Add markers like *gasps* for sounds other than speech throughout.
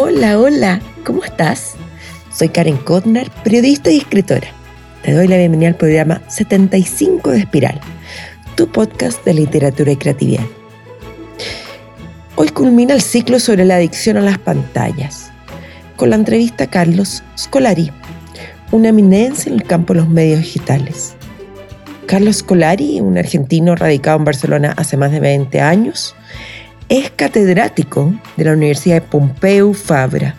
Hola, hola, ¿cómo estás? Soy Karen Kotner, periodista y escritora. Te doy la bienvenida al programa 75 de Espiral, tu podcast de literatura y creatividad. Hoy culmina el ciclo sobre la adicción a las pantallas, con la entrevista a Carlos Scolari, una eminencia en el campo de los medios digitales. Carlos Scolari, un argentino radicado en Barcelona hace más de 20 años, es catedrático de la Universidad de Pompeu Fabra,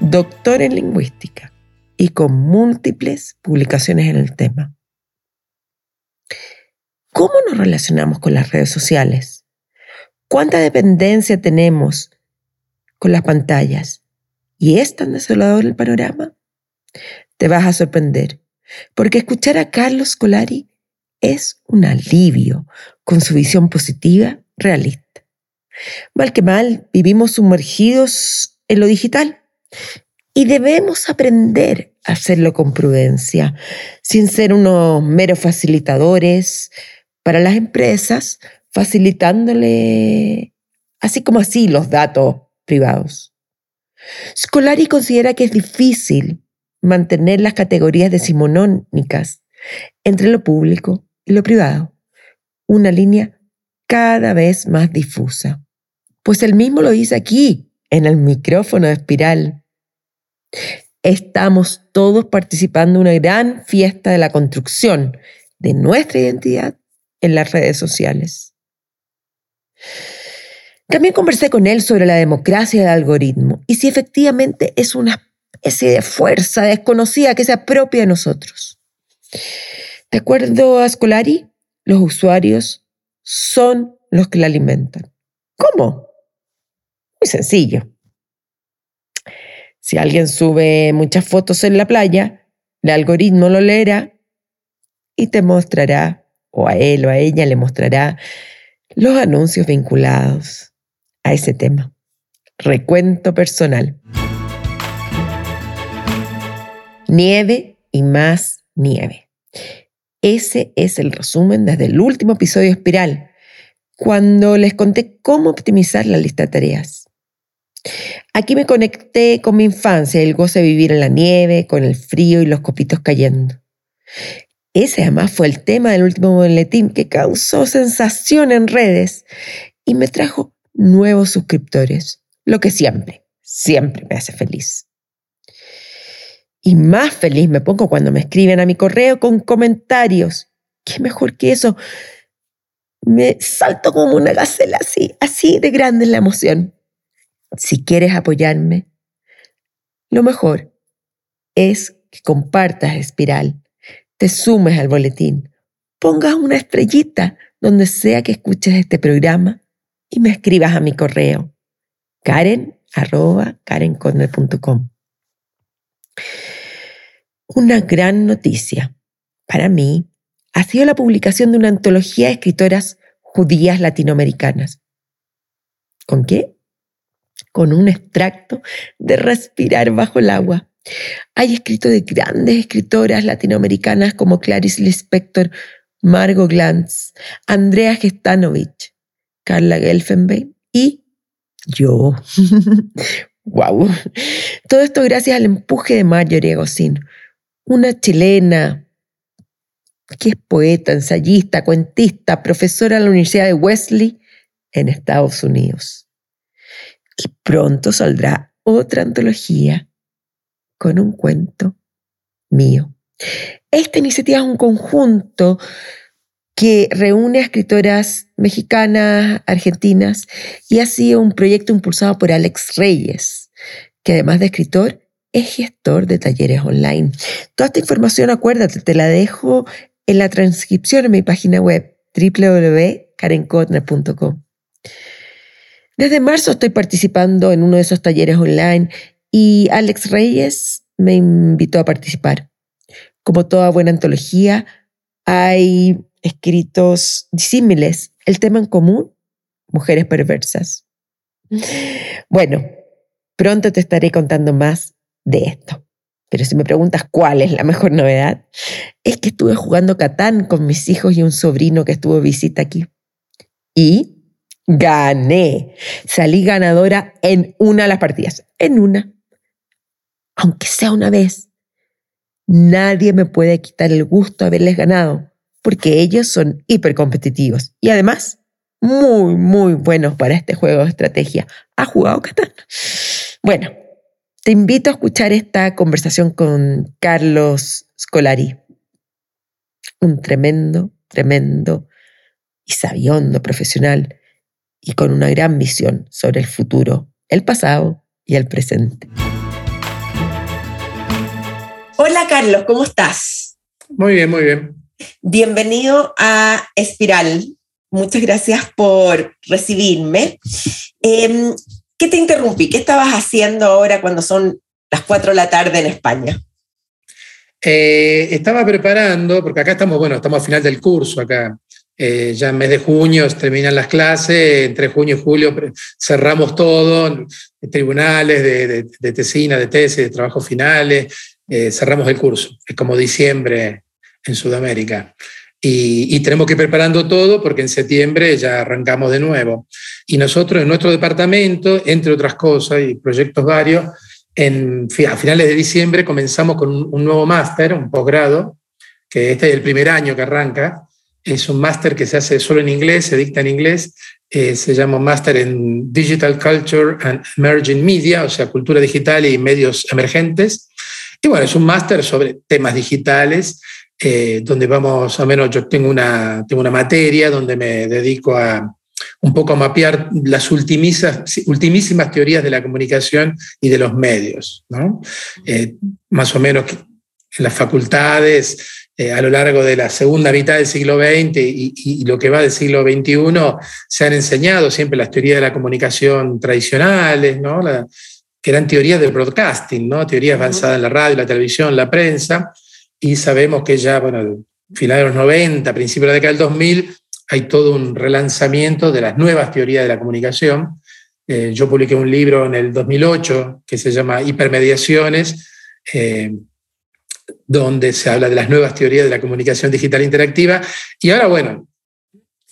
doctor en lingüística y con múltiples publicaciones en el tema. ¿Cómo nos relacionamos con las redes sociales? ¿Cuánta dependencia tenemos con las pantallas? ¿Y es tan desolador el panorama? Te vas a sorprender, porque escuchar a Carlos Colari es un alivio con su visión positiva, realista. Mal que mal, vivimos sumergidos en lo digital y debemos aprender a hacerlo con prudencia, sin ser unos meros facilitadores para las empresas, facilitándole así como así los datos privados. Scolari considera que es difícil mantener las categorías decimonónicas entre lo público y lo privado, una línea cada vez más difusa. Pues él mismo lo dice aquí, en el micrófono de espiral. Estamos todos participando en una gran fiesta de la construcción de nuestra identidad en las redes sociales. También conversé con él sobre la democracia del algoritmo y si efectivamente es una especie de fuerza desconocida que se apropia de nosotros. De acuerdo a Scolari, los usuarios son los que la alimentan. ¿Cómo? Muy sencillo. Si alguien sube muchas fotos en la playa, el algoritmo lo leerá y te mostrará, o a él o a ella le mostrará, los anuncios vinculados a ese tema. Recuento personal. Nieve y más nieve. Ese es el resumen desde el último episodio Espiral, cuando les conté cómo optimizar la lista de tareas. Aquí me conecté con mi infancia, el goce de vivir en la nieve, con el frío y los copitos cayendo. Ese además fue el tema del último boletín que causó sensación en redes y me trajo nuevos suscriptores, lo que siempre, siempre me hace feliz. Y más feliz me pongo cuando me escriben a mi correo con comentarios. ¿Qué mejor que eso? Me salto como una gacela así, así de grande la emoción. Si quieres apoyarme, lo mejor es que compartas Espiral, te sumes al boletín, pongas una estrellita donde sea que escuches este programa y me escribas a mi correo karen una gran noticia para mí ha sido la publicación de una antología de escritoras judías latinoamericanas. ¿Con qué? Con un extracto de Respirar bajo el agua. Hay escrito de grandes escritoras latinoamericanas como Clarice Lispector, Margot Glantz, Andrea Gestanovich, Carla Gelfenbein y yo. *laughs* ¡Wow! Todo esto gracias al empuje de Marjorie Agosín, una chilena que es poeta, ensayista, cuentista, profesora en la Universidad de Wesley en Estados Unidos. Y pronto saldrá otra antología con un cuento mío. Esta iniciativa es un conjunto que reúne a escritoras mexicanas, argentinas, y ha sido un proyecto impulsado por Alex Reyes, que además de escritor, es gestor de talleres online. Toda esta información, acuérdate, te la dejo en la transcripción en mi página web www.karenkotner.com. Desde marzo estoy participando en uno de esos talleres online y Alex Reyes me invitó a participar. Como toda buena antología, hay escritos disímiles. El tema en común, mujeres perversas. Bueno, pronto te estaré contando más de esto. Pero si me preguntas cuál es la mejor novedad, es que estuve jugando Catán con mis hijos y un sobrino que estuvo visita aquí. Y Gané. Salí ganadora en una de las partidas. En una. Aunque sea una vez. Nadie me puede quitar el gusto de haberles ganado, porque ellos son hipercompetitivos y además muy, muy buenos para este juego de estrategia. ¿Has jugado Catán? Bueno, te invito a escuchar esta conversación con Carlos Scolari, un tremendo, tremendo y sabiondo profesional y con una gran visión sobre el futuro, el pasado y el presente. Hola Carlos, ¿cómo estás? Muy bien, muy bien. Bienvenido a Espiral. Muchas gracias por recibirme. Em, ¿Qué te interrumpí? ¿Qué estabas haciendo ahora cuando son las 4 de la tarde en España? Eh, estaba preparando, porque acá estamos, bueno, estamos al final del curso, acá eh, ya en mes de junio terminan las clases, entre junio y julio cerramos todo, tribunales de, tesina, de tesis, de trabajos finales, eh, cerramos el curso. Es como diciembre en Sudamérica. Y, tenemos que ir preparando todo porque en septiembre ya arrancamos de nuevo. Y nosotros en nuestro departamento, entre otras cosas y proyectos varios, en, a finales de diciembre comenzamos con un, nuevo máster, un posgrado, que este es el primer año que arranca. Es un máster que se hace solo en inglés, se dicta en inglés. Eh, se llama Máster en Digital Culture and Emerging Media, o sea, cultura digital y medios emergentes. Y bueno, es un máster sobre temas digitales eh, donde vamos, a menos yo tengo una, tengo una materia donde me dedico a un poco a mapear las ultimísimas, ultimísimas teorías de la comunicación y de los medios. ¿no? Eh, más o menos en las facultades, eh, a lo largo de la segunda mitad del siglo XX y, lo que va del siglo XXI, se han enseñado siempre las teorías de la comunicación tradicionales, ¿no? que eran teorías del broadcasting, ¿no? teorías avanzadas en la radio, la televisión, la prensa, y sabemos que ya, bueno, final de los 90, principios de la década del 2000, hay todo un relanzamiento de las nuevas teorías de la comunicación. Eh, yo publiqué un libro en el 2008 que se llama Hipermediaciones, eh, donde se habla de las nuevas teorías de la comunicación digital interactiva. Y ahora, bueno,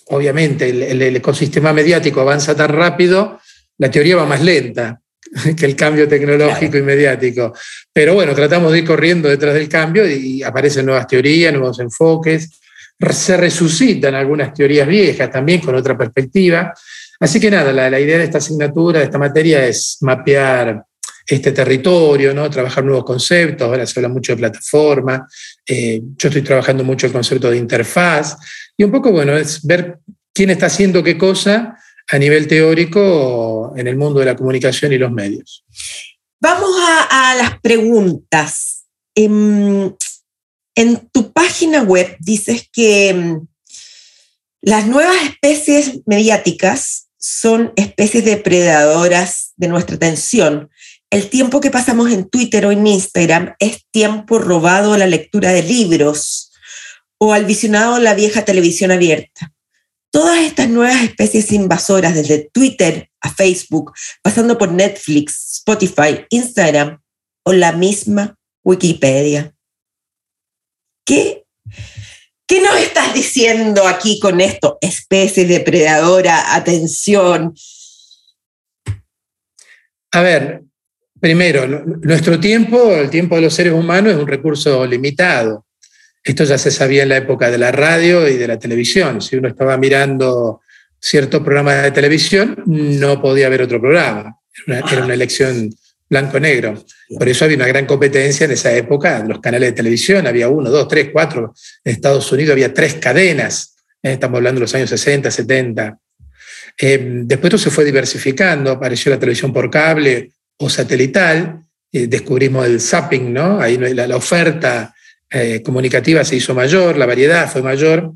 obviamente el ecosistema mediático avanza tan rápido, la teoría va más lenta. *laughs* que el cambio tecnológico y mediático. Pero bueno, tratamos de ir corriendo detrás del cambio y aparecen nuevas teorías, nuevos enfoques, se resucitan algunas teorías viejas también con otra perspectiva. Así que nada, la, idea de esta asignatura, de esta materia, es mapear este territorio, ¿no? trabajar nuevos conceptos, ahora se habla mucho de plataforma, eh, yo estoy trabajando mucho el concepto de interfaz, y un poco, bueno, es ver quién está haciendo qué cosa a nivel teórico en el mundo de la comunicación y los medios. Vamos a, las preguntas. En, tu página web dices que em, las nuevas especies mediáticas son especies depredadoras de nuestra atención. El tiempo que pasamos en Twitter o en Instagram es tiempo robado a la lectura de libros o al visionado de la vieja televisión abierta todas estas nuevas especies invasoras, desde Twitter a Facebook, pasando por Netflix, Spotify, Instagram o la misma Wikipedia. ¿Qué, qué nos estás diciendo aquí con esto? Especie depredadora, atención. A ver, primero, nuestro tiempo, el tiempo de los seres humanos es un recurso limitado. Esto ya se sabía en la época de la radio y de la televisión. Si uno estaba mirando cierto programa de televisión, no podía ver otro programa. Era una, elección blanco-negro. Por eso había una gran competencia en esa época. Los canales de televisión, había uno, dos, tres, cuatro. En Estados Unidos había tres cadenas. Eh, estamos hablando de los años 60, 70. Eh, después esto se fue diversificando. Apareció la televisión por cable o satelital. Eh, descubrimos el zapping, ¿no? Ahí la, la oferta eh, comunicativa se hizo mayor, la variedad fue mayor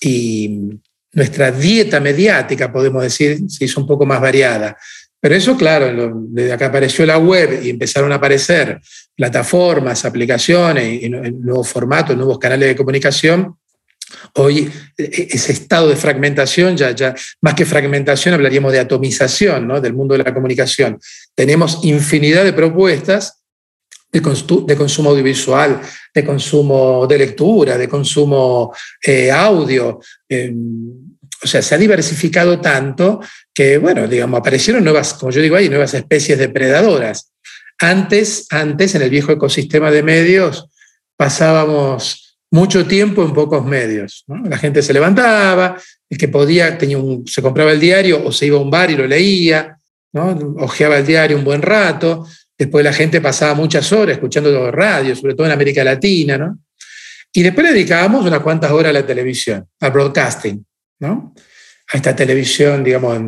y nuestra dieta mediática, podemos decir, se hizo un poco más variada. Pero eso, claro, desde acá apareció la web y empezaron a aparecer plataformas, aplicaciones, y nuevos formatos, nuevos canales de comunicación, hoy e, ese estado de fragmentación, ya, ya más que fragmentación, hablaríamos de atomización ¿no? del mundo de la comunicación. Tenemos infinidad de propuestas de, consumo audiovisual, de consumo de lectura, de consumo eh, audio. Em, o sea, se ha diversificado tanto que, bueno, digamos, aparecieron nuevas, como yo digo ahí, nuevas especies depredadoras. Antes, antes, en el viejo ecosistema de medios, pasábamos mucho tiempo en pocos medios. La gente se levantaba, el que podía tenía un, se compraba el diario o se iba a un bar y lo leía, ¿no? ojeaba el diario un buen rato, después la gente pasaba muchas horas escuchando radio, sobre todo en América Latina, ¿no? y después le dedicábamos unas cuantas horas a la televisión, al broadcasting, ¿no? a esta televisión, digamos,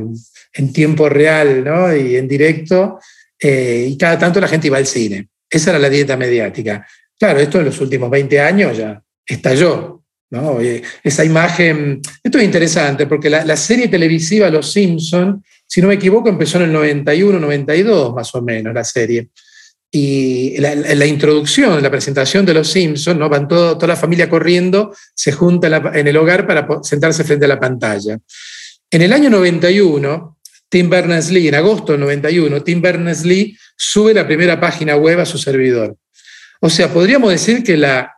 en, tiempo real ¿no? y en directo, eh, y cada tanto la gente iba al cine. Esa era la dieta mediática. Claro, esto en los últimos 20 años ya estalló. ¿no? Esa imagen, esto es interesante porque la, serie televisiva Los Simpson, si no me equivoco, empezó en el 91, 92 más o menos la serie. Y la, introducción, la presentación de Los Simpsons, ¿no? van toda la familia corriendo, se junta en el hogar para sentarse frente a la pantalla. En el año 91, Tim Berners-Lee, en agosto del 91, Tim Berners-Lee sube la primera página web a su servidor. O sea, podríamos decir que la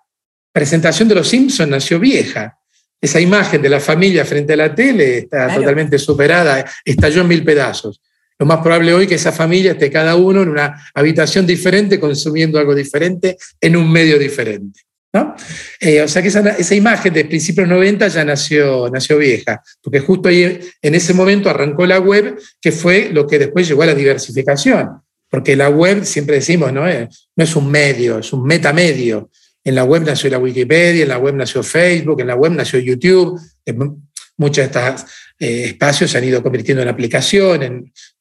presentación de los Simpsons nació vieja. Esa imagen de la familia frente a la tele está totalmente superada, estalló en mil pedazos. Lo más probable hoy que esa familia esté cada uno en una habitación diferente, consumiendo algo diferente, en un medio diferente. Eh, o sea que esa, imagen de principios 90 ya nació, nació vieja, porque justo ahí en ese momento arrancó la web, que fue lo que después llegó a la diversificación. Porque la web, siempre decimos, ¿no? Eh, no es un medio, es un metamedio. En la web nació la Wikipedia, en la web nació Facebook, en la web nació YouTube. Muchos de estos eh, espacios se han ido convirtiendo en aplicaciones,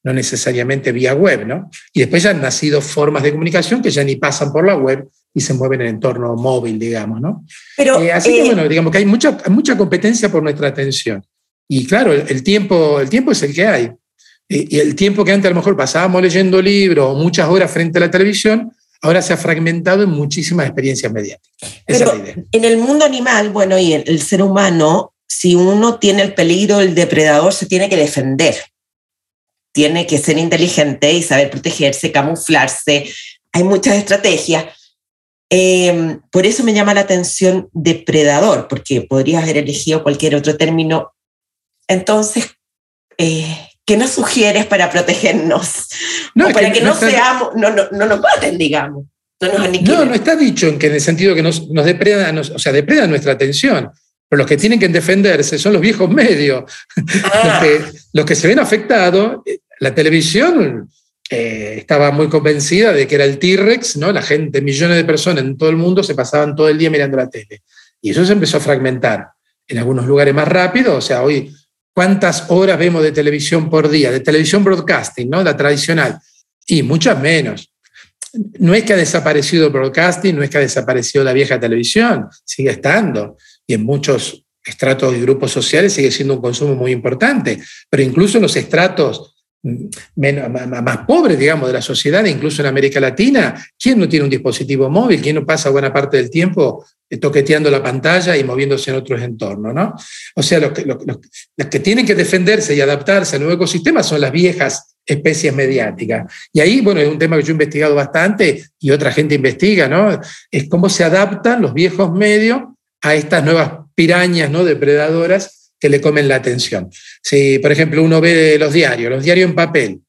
no necesariamente vía web, ¿no? Y después ya han nacido formas de comunicación que ya ni pasan por la web y se mueven en el entorno móvil, digamos, ¿no? Pero, eh, así que, bueno, digamos que hay mucha, mucha competencia por nuestra atención. Y claro, el, tiempo, el tiempo es el que hay. Y el tiempo que antes a lo mejor pasábamos leyendo libros o muchas horas frente a la televisión, ahora se ha fragmentado en muchísimas experiencias mediáticas. Pero en el mundo animal, bueno, y el, ser humano, si uno tiene el peligro del depredador, se tiene que defender. Tiene que ser inteligente y saber protegerse, camuflarse. Hay muchas estrategias. Em, por eso me llama la atención depredador, porque podrías haber elegido cualquier otro término. Entonces, eh, ¿qué nos sugieres para protegernos? No, para que, no, seamos, no, no, no, nos maten, digamos. No, no, está dicho en que en el sentido que nos, nos depredan, o sea, depredan nuestra atención. Pero los que tienen que defenderse son los viejos medios. *laughs* Ah. los, que, se ven afectados, eh, la televisión eh, estaba muy convencida de que era el T-Rex, ¿no? La gente, millones de personas en todo el mundo se pasaban todo el día mirando la tele. Y eso se empezó a fragmentar. En algunos lugares más rápido, o sea, hoy ¿Cuántas horas vemos de televisión por día? De televisión broadcasting, ¿no? La tradicional. Y muchas menos. No es que ha desaparecido el broadcasting, no es que ha desaparecido la vieja televisión, sigue estando. Y en muchos estratos y grupos sociales sigue siendo un consumo muy importante. Pero incluso en los estratos más pobres, digamos, de la sociedad, incluso en América Latina, ¿quién no tiene un dispositivo móvil? ¿Quién no pasa buena parte del tiempo eh, toqueteando la pantalla y moviéndose en otros entornos? ¿no? O sea, los que, los, que tienen que defenderse y adaptarse al nuevo ecosistema son las viejas especies mediáticas. Y ahí, bueno, es un tema que yo he investigado bastante y otra gente investiga, ¿no? Es cómo se adaptan los viejos medios a estas nuevas pirañas, ¿no? Depredadoras que le comen la atención. Si, por ejemplo, uno ve los diarios, los diarios en papel,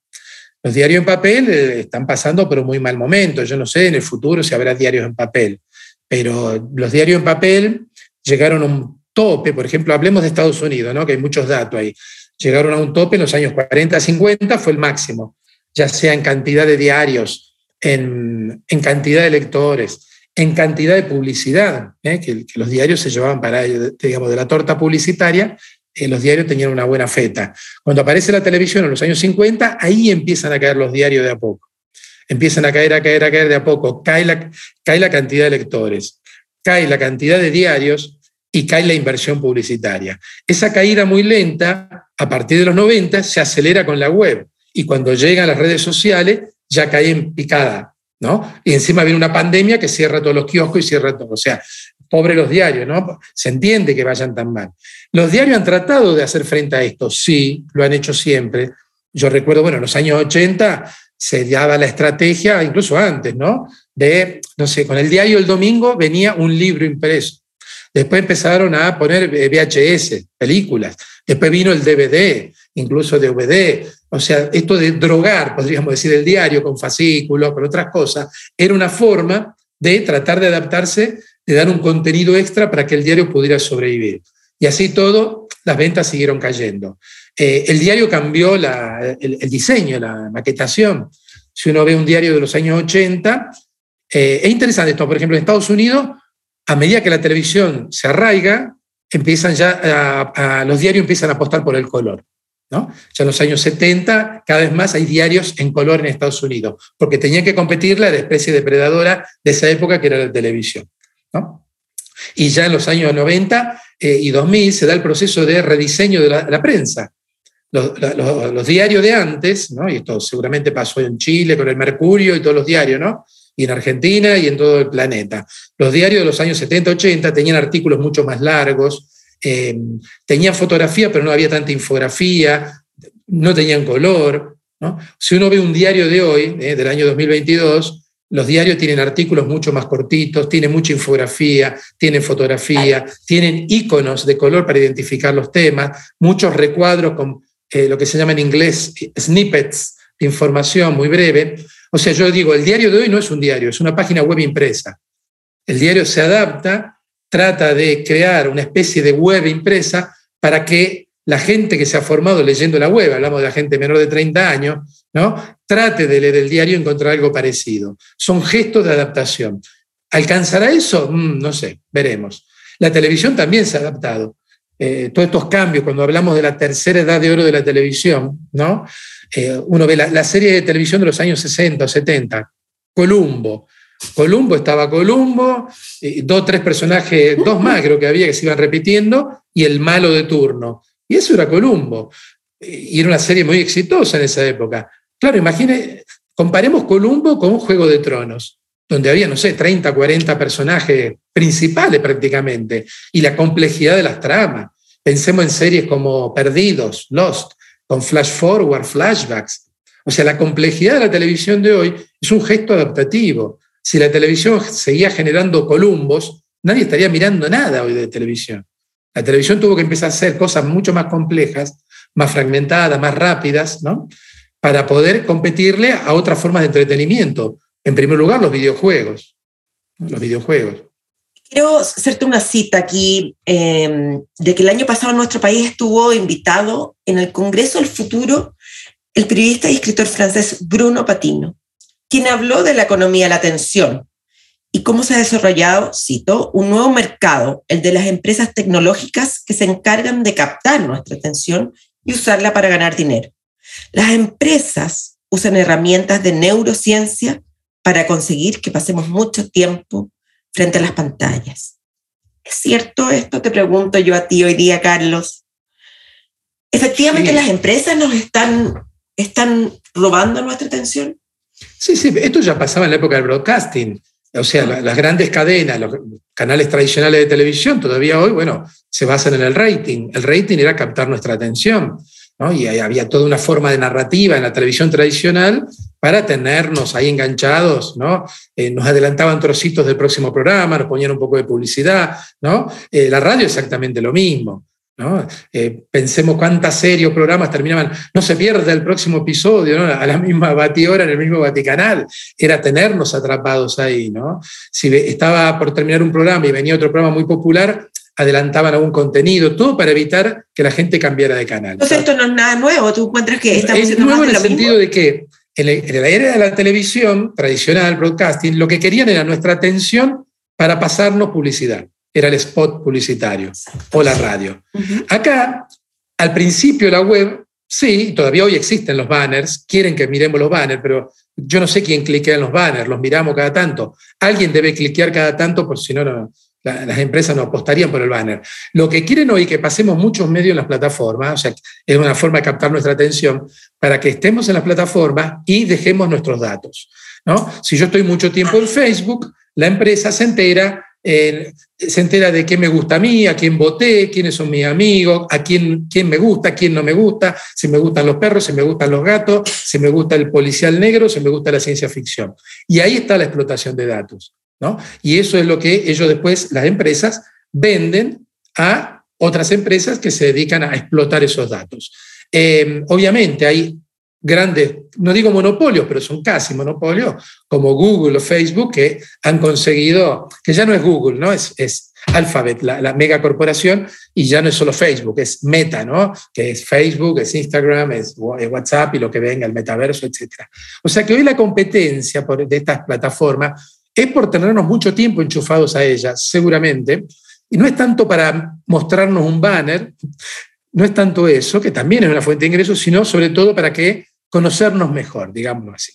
los diarios en papel eh, están pasando por un muy mal momento. Yo no sé en el futuro si habrá diarios en papel, pero los diarios en papel llegaron a un tope, por ejemplo, hablemos de Estados Unidos, ¿no? que hay muchos datos ahí. Llegaron a un tope en los años 40, 50, fue el máximo, ya sea en cantidad de diarios, en, en cantidad de lectores, en cantidad de publicidad, ¿eh? que, los diarios se llevaban para, digamos, de la torta publicitaria, eh, los diarios tenían una buena feta. Cuando aparece la televisión en los años 50, ahí empiezan a caer los diarios de a poco. Empiezan a caer, a caer, a caer de a poco. Cae la, cae la cantidad de lectores, cae la cantidad de diarios y cae la inversión publicitaria. Esa caída muy lenta, a partir de los 90, se acelera con la web. Y cuando llegan las redes sociales, ya cae en picada y encima viene una pandemia que cierra todos los kioscos y cierra todo. O sea, pobre los diarios, ¿no? Se entiende que vayan tan mal. Los diarios han tratado de hacer frente a esto, sí, lo han hecho siempre. Yo recuerdo, bueno, en los años 80 se daba la estrategia, incluso antes, ¿no? De, no sé, con el diario el domingo venía un libro impreso. Después empezaron a poner VHS, películas. Después vino el DVD, incluso DVD. O sea, esto de drogar, podríamos decir, el diario con fascículos, con otras cosas, era una forma de tratar de adaptarse, de dar un contenido extra para que el diario pudiera sobrevivir. Y así todo, las ventas siguieron cayendo. Eh, el diario cambió el, diseño, la maquetación. Si uno ve un diario de los años 80, eh, es interesante esto. Por ejemplo, en Estados Unidos, a medida que la televisión se arraiga, empiezan ya los diarios empiezan a apostar por el color. ¿No? Ya en los años 70, cada vez más hay diarios en color en Estados Unidos, porque tenían que competir la especie depredadora de esa época que era la televisión. Y ya en los años 90 eh, y 2000 se da el proceso de rediseño de la, prensa. Los, diarios de antes, ¿no? y esto seguramente pasó en Chile con el Mercurio y todos los diarios, ¿no? y en Argentina y en todo el planeta. Los diarios de los años 70, 80 tenían artículos mucho más largos, eh, tenían fotografía, pero no había tanta infografía, no tenían color. Si uno ve un diario de hoy, eh, del año 2022, los diarios tienen artículos mucho más cortitos, tienen mucha infografía, tienen fotografía, tienen iconos de color para identificar los temas, muchos recuadros con eh, lo que se llama en inglés snippets de información muy breve. O sea, yo digo, el diario de hoy no es un diario, es una página web impresa. El diario se adapta, trata de crear una especie de web impresa para que la gente que se ha formado leyendo la web, hablamos de la gente menor de 30 años, ¿no? trate de leer el diario y encontrar algo parecido. Son gestos de adaptación. ¿Alcanzará eso? Mm, no sé, veremos. La televisión también se ha adaptado. Eh, todos estos cambios, cuando hablamos de la tercera edad de oro de la televisión, ¿no? Eh, uno ve la, serie de televisión de los años 60 o 70, Columbo. Columbo estaba Columbo, dos, tres personajes, dos más creo que había que se iban repitiendo, y el malo de turno. Y eso era Columbo. Y era una serie muy exitosa en esa época. Claro, imagine, comparemos Columbo con un Juego de Tronos, donde había, no sé, 30, 40 personajes principales prácticamente, y la complejidad de las tramas. Pensemos en series como Perdidos, Lost, con flash forward, flashbacks. O sea, la complejidad de la televisión de hoy es un gesto adaptativo. Si la televisión seguía generando columbos, nadie estaría mirando nada hoy de televisión. La televisión tuvo que empezar a hacer cosas mucho más complejas, más fragmentadas, más rápidas, ¿no? Para poder competirle a otras formas de entretenimiento. En primer lugar, los videojuegos. Los videojuegos. Quiero hacerte una cita aquí em, de que el año pasado nuestro país estuvo invitado en el Congreso del Futuro el periodista y escritor francés Bruno Patino, quien habló de la economía de la atención y cómo se ha desarrollado, cito, un nuevo mercado, el de las empresas tecnológicas que se encargan de captar nuestra atención y usarla para ganar dinero. Las empresas usan herramientas de neurociencia para conseguir que pasemos mucho tiempo frente a las pantallas. ¿Es cierto esto? Te pregunto yo a ti hoy día, Carlos. Efectivamente, las empresas nos están, están robando nuestra atención. Sí, sí, esto ya pasaba en la época del broadcasting. O sea, las grandes cadenas, los canales tradicionales de televisión, todavía hoy, bueno, se basan en el rating. El rating era captar nuestra atención. Y había toda una forma de narrativa en la televisión tradicional para tenernos ahí enganchados, ¿no? Eh, nos adelantaban trocitos del próximo programa, nos ponían un poco de publicidad, ¿no? Eh, la radio exactamente lo mismo. ¿No? Eh, pensemos cuántas series o programas terminaban, no se pierde el próximo episodio, ¿no? a la misma batidora en el mismo Vaticanal, era tenernos atrapados ahí. ¿no? Si estaba por terminar un programa y venía otro programa muy popular, adelantaban algún contenido, todo para evitar que la gente cambiara de canal. Entonces esto no es nada nuevo, tú encuentras que estamos Es nuevo en el sentido de que en, la era de la televisión tradicional, broadcasting, lo que querían era nuestra atención para pasarnos publicidad. Era el spot publicitario o la radio. Acá, al principio la web, sí, todavía hoy existen los banners, quieren que miremos los banners, pero yo no sé quién cliquea en los banners, los miramos cada tanto. Alguien debe cliquear cada tanto, porque si no, no, las empresas no apostarían por el banner. Lo que quieren hoy que pasemos muchos medios en las plataformas, o sea, es una forma de captar nuestra atención para que estemos en las plataformas y dejemos nuestros datos. ¿no? Si yo estoy mucho tiempo en Facebook, la empresa se entera, se entera de qué me gusta a mí, a quién voté, quiénes son mis amigos, a quién, quién me gusta, quién no me gusta, si me gustan los perros, si me gustan los gatos, si me gusta el policial negro, si me gusta la ciencia ficción. Y ahí está la explotación de datos. Y eso es lo que ellos después, las empresas, venden a otras empresas que se dedican a explotar esos datos. Eh, obviamente hay grandes, no digo monopolios, pero son casi monopolios, como Google o Facebook, que han conseguido, que ya no es Google, ¿no? Es, es Alphabet, la, la megacorporación, y ya no es solo Facebook, es Meta, ¿no? Que es Facebook, es Instagram, es WhatsApp y lo que venga, el metaverso, etc. O sea que hoy la competencia de estas plataformas es por tenernos mucho tiempo enchufados a ellas, seguramente, y no es tanto para mostrarnos un banner, no es tanto eso, que también es una fuente de ingresos, sino sobre todo para que conocernos mejor, digámoslo así.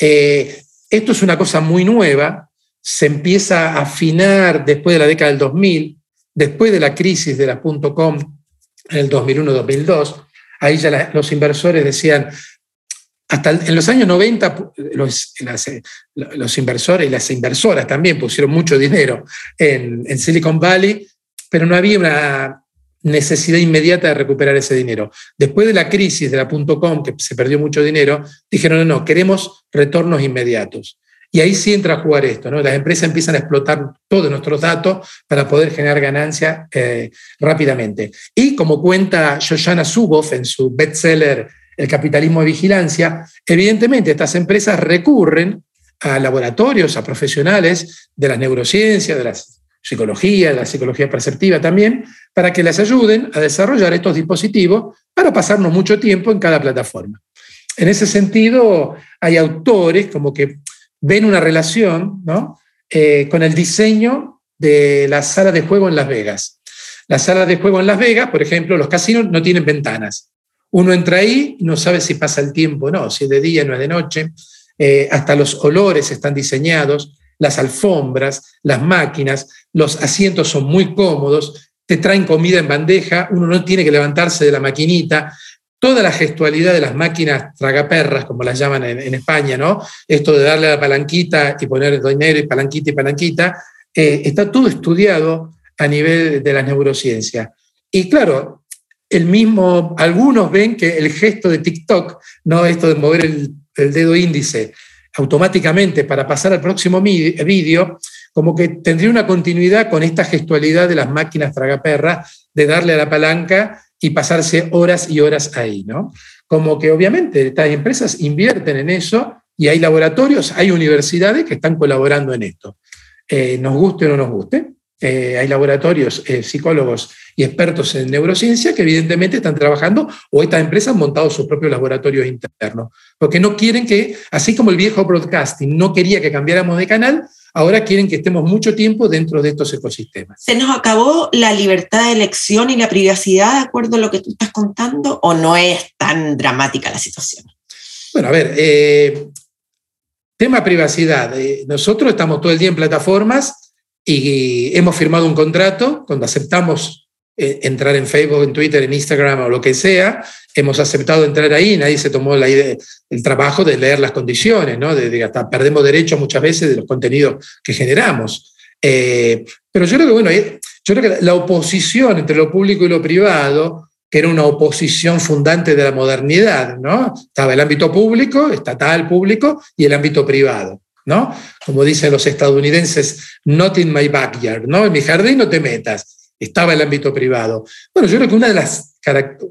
Eh, esto es una cosa muy nueva, se empieza a afinar después de la década del 2000, después de la crisis de la .com en el 2001-2002. Ahí ya los inversores decían, hasta en los años 90 los, los, inversores y las inversoras también pusieron mucho dinero en, en Silicon Valley, pero no había una necesidad inmediata de recuperar ese dinero. Después de la crisis de la .com, que se perdió mucho dinero, dijeron, no, no, queremos retornos inmediatos. Y ahí sí entra a jugar esto, ¿no? Las empresas empiezan a explotar todos nuestros datos para poder generar ganancia eh, rápidamente. Y como cuenta Shoshana Zuboff en su bestseller El capitalismo de vigilancia, evidentemente estas empresas recurren a laboratorios, a profesionales de las neurociencias, de las psicología, la psicología perceptiva también, para que les ayuden a desarrollar estos dispositivos para pasarnos mucho tiempo en cada plataforma. En ese sentido, hay autores como que ven una relación ¿no? Eh, con el diseño de la sala de juego en Las Vegas. Las salas de juego en Las Vegas, por ejemplo, los casinos no tienen ventanas. Uno entra ahí y no sabe si pasa el tiempo o no, si es de día o no es de noche. Eh, hasta los olores están diseñados, las alfombras, las máquinas, los asientos son muy cómodos, te traen comida en bandeja, uno no tiene que levantarse de la maquinita. Toda la gestualidad de las máquinas tragaperras, como las llaman en, España, ¿no? Esto de darle la palanquita y poner dinero y palanquita y palanquita, eh, está todo estudiado a nivel de la neurociencia. Y claro, el mismo, algunos ven que el gesto de TikTok, no esto de mover el, el dedo índice automáticamente para pasar al próximo vídeo, como que tendría una continuidad con esta gestualidad de las máquinas tragaperras, de darle a la palanca y pasarse horas y horas ahí, ¿no? Como que obviamente estas empresas invierten en eso y hay laboratorios, hay universidades que están colaborando en esto. Eh, nos guste o no nos guste, eh, hay laboratorios, eh, psicólogos y expertos en neurociencia que evidentemente están trabajando o estas empresas han montado sus propios laboratorios internos, porque no quieren que, así como el viejo broadcasting no quería que cambiáramos de canal, ahora quieren que estemos mucho tiempo dentro de estos ecosistemas. ¿Se nos acabó la libertad de elección y la privacidad de acuerdo a lo que tú estás contando o no es tan dramática la situación? Bueno, a ver, eh, tema privacidad. Eh, nosotros estamos todo el día en plataformas y hemos firmado un contrato cuando aceptamos eh, entrar en Facebook, en Twitter, en Instagram o lo que sea, hemos aceptado entrar ahí, nadie se tomó el trabajo de leer las condiciones, ¿no? de, hasta perdemos derechos muchas veces de los contenidos que generamos. Eh, pero yo creo que, bueno, eh, yo creo que la oposición entre lo público y lo privado, que era una oposición fundante de la modernidad, ¿no? Estaba el ámbito público, estatal público, y el ámbito privado. ¿No? Como dicen los estadounidenses, not in my backyard, ¿no? En mi jardín no te metas estaba el ámbito privado. Bueno, yo creo que una de las,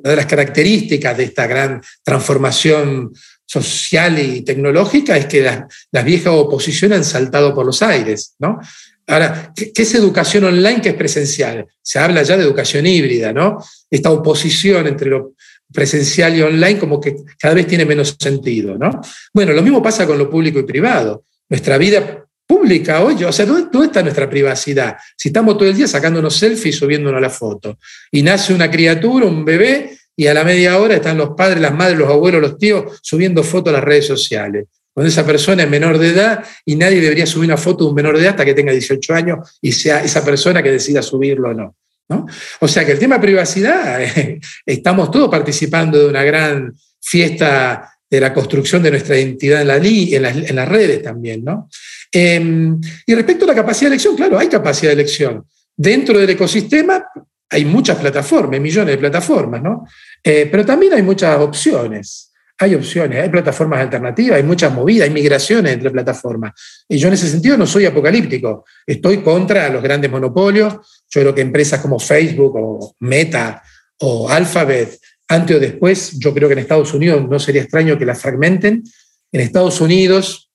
las características de esta gran transformación social y tecnológica es que las, viejas oposiciones han saltado por los aires, ¿no? Ahora, ¿qué, es educación online que es presencial? Se habla ya de educación híbrida, ¿no? Esta oposición entre lo presencial y online como que cada vez tiene menos sentido, ¿no? Bueno, lo mismo pasa con lo público y privado. Nuestra vida pública hoy. O sea, ¿dónde, está nuestra privacidad? Si estamos todo el día sacándonos selfies, subiéndonos la foto. Y nace una criatura, un bebé, y a la media hora están los padres, las madres, los abuelos, los tíos subiendo fotos a las redes sociales. Cuando esa persona es menor de edad y nadie debería subir una foto de un menor de edad hasta que tenga 18 años y sea esa persona que decida subirlo o no. ¿no? O sea que el tema privacidad, *laughs* estamos todos participando de una gran fiesta de la construcción de nuestra identidad en, la, en, las, en las redes también. ¿no? Em, y respecto a la capacidad de elección, claro, hay capacidad de elección. Dentro del ecosistema hay muchas plataformas, millones de plataformas, ¿no? Eh, pero también hay muchas opciones. hay opciones, hay plataformas alternativas, hay muchas movidas, hay migraciones entre plataformas. Y yo en ese sentido no soy apocalíptico, estoy contra los grandes monopolios. Yo creo que empresas como Facebook o Meta o Alphabet, antes o después, yo creo que en Estados Unidos no sería extraño que las fragmenten. En Estados Unidos,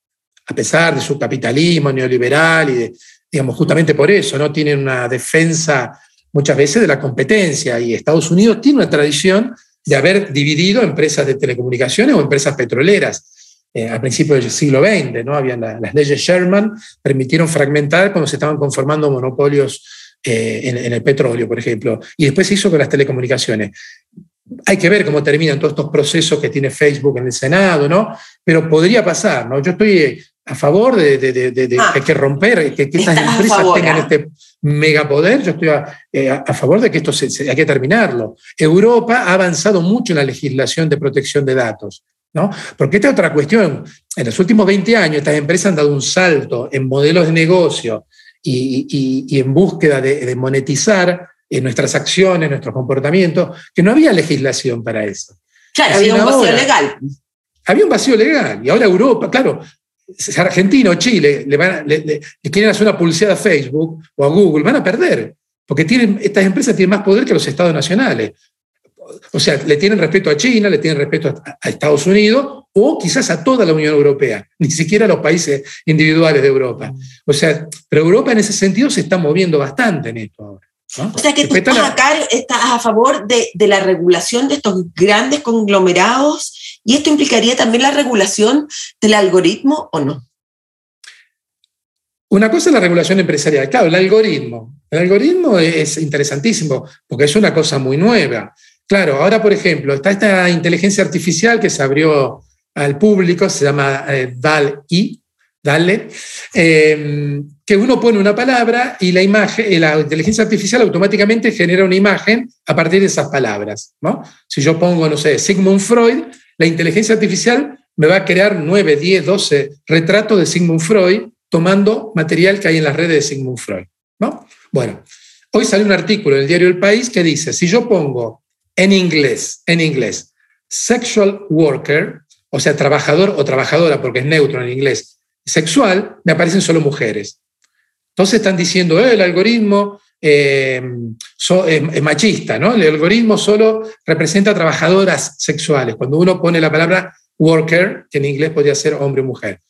a pesar de su capitalismo neoliberal y de, digamos, justamente por eso, ¿no? Tienen una defensa muchas veces de la competencia y Estados Unidos tiene una tradición de haber dividido empresas de telecomunicaciones o empresas petroleras. Eh, al principio del siglo XX, ¿no? Habían las leyes Sherman, permitieron fragmentar cuando se estaban conformando monopolios eh, en, el petróleo, por ejemplo. Y después se hizo con las telecomunicaciones. Hay que ver cómo terminan todos estos procesos que tiene Facebook en el Senado, ¿no? Pero podría pasar, ¿no? Yo estoy a favor de, de, ah. que hay que romper, que, que estas empresas tengan ¿ah? este megapoder, yo estoy eh, a, favor de que esto se, hay que terminarlo. Europa ha avanzado mucho en la legislación de protección de datos. ¿no? Porque esta es otra cuestión. En los últimos 20 años, estas empresas han dado un salto en modelos de negocio y, y, en búsqueda de, monetizar en nuestras acciones, nuestros comportamientos, que no había legislación para eso. Claro, había un vacío legal. Había un vacío legal. Y ahora Europa, claro, Argentina o Chile le, van quieren hacer una publicidad a Facebook o a Google, van a perder, porque tienen, estas empresas tienen más poder que los estados nacionales. O sea, le tienen respeto a China, le tienen respeto a, Estados Unidos o quizás a toda la Unión Europea, ni siquiera a los países individuales de Europa. O sea, pero Europa en ese sentido se está moviendo bastante en esto ahora. O sea que tú estás acá, estás a favor de, de, la regulación de estos grandes conglomerados y esto implicaría también la regulación del algoritmo o no? Una cosa es la regulación empresarial, claro, el algoritmo. El algoritmo es interesantísimo porque es una cosa muy nueva. Claro, ahora por ejemplo está esta inteligencia artificial que se abrió al público, se llama eh, DAL-I, dale, em, que uno pone una palabra y la imagen, la inteligencia artificial automáticamente genera una imagen a partir de esas palabras. ¿no? Si yo pongo, no sé, Sigmund Freud, la inteligencia artificial me va a crear 9, 10, 12 retratos de Sigmund Freud tomando material que hay en las redes de Sigmund Freud. ¿no? Bueno, hoy sale un artículo en el diario El País que dice, si yo pongo en inglés, en inglés, sexual worker, o sea, trabajador o trabajadora, porque es neutro en inglés, sexual, me aparecen solo mujeres. Entonces están diciendo, eh, el algoritmo eh, es, machista, ¿no? El algoritmo solo representa trabajadoras sexuales. Cuando uno pone la palabra worker, que en inglés podría ser hombre o mujer.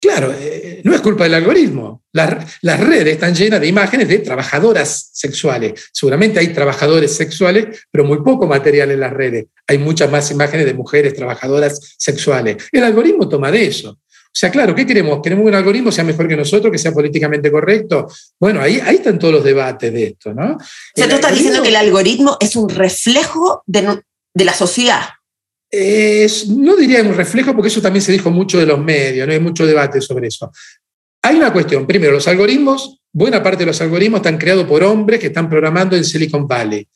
Claro, eh, no es culpa del algoritmo. Las, las, redes están llenas de imágenes de trabajadoras sexuales. Seguramente hay trabajadores sexuales, pero muy poco material en las redes. Hay muchas más imágenes de mujeres trabajadoras sexuales. El algoritmo toma de eso. O sea, claro, ¿qué queremos? ¿Queremos que un algoritmo sea mejor que nosotros, que sea políticamente correcto? Bueno, ahí, ahí están todos los debates de esto, ¿no? O sea, tú estás diciendo que el algoritmo es un reflejo de, la sociedad. no diría un reflejo, porque eso también se dijo mucho de los medios, no hay mucho debate sobre eso. Hay una cuestión, primero, los algoritmos, buena parte de los algoritmos están creados por hombres que están programando en Silicon Valley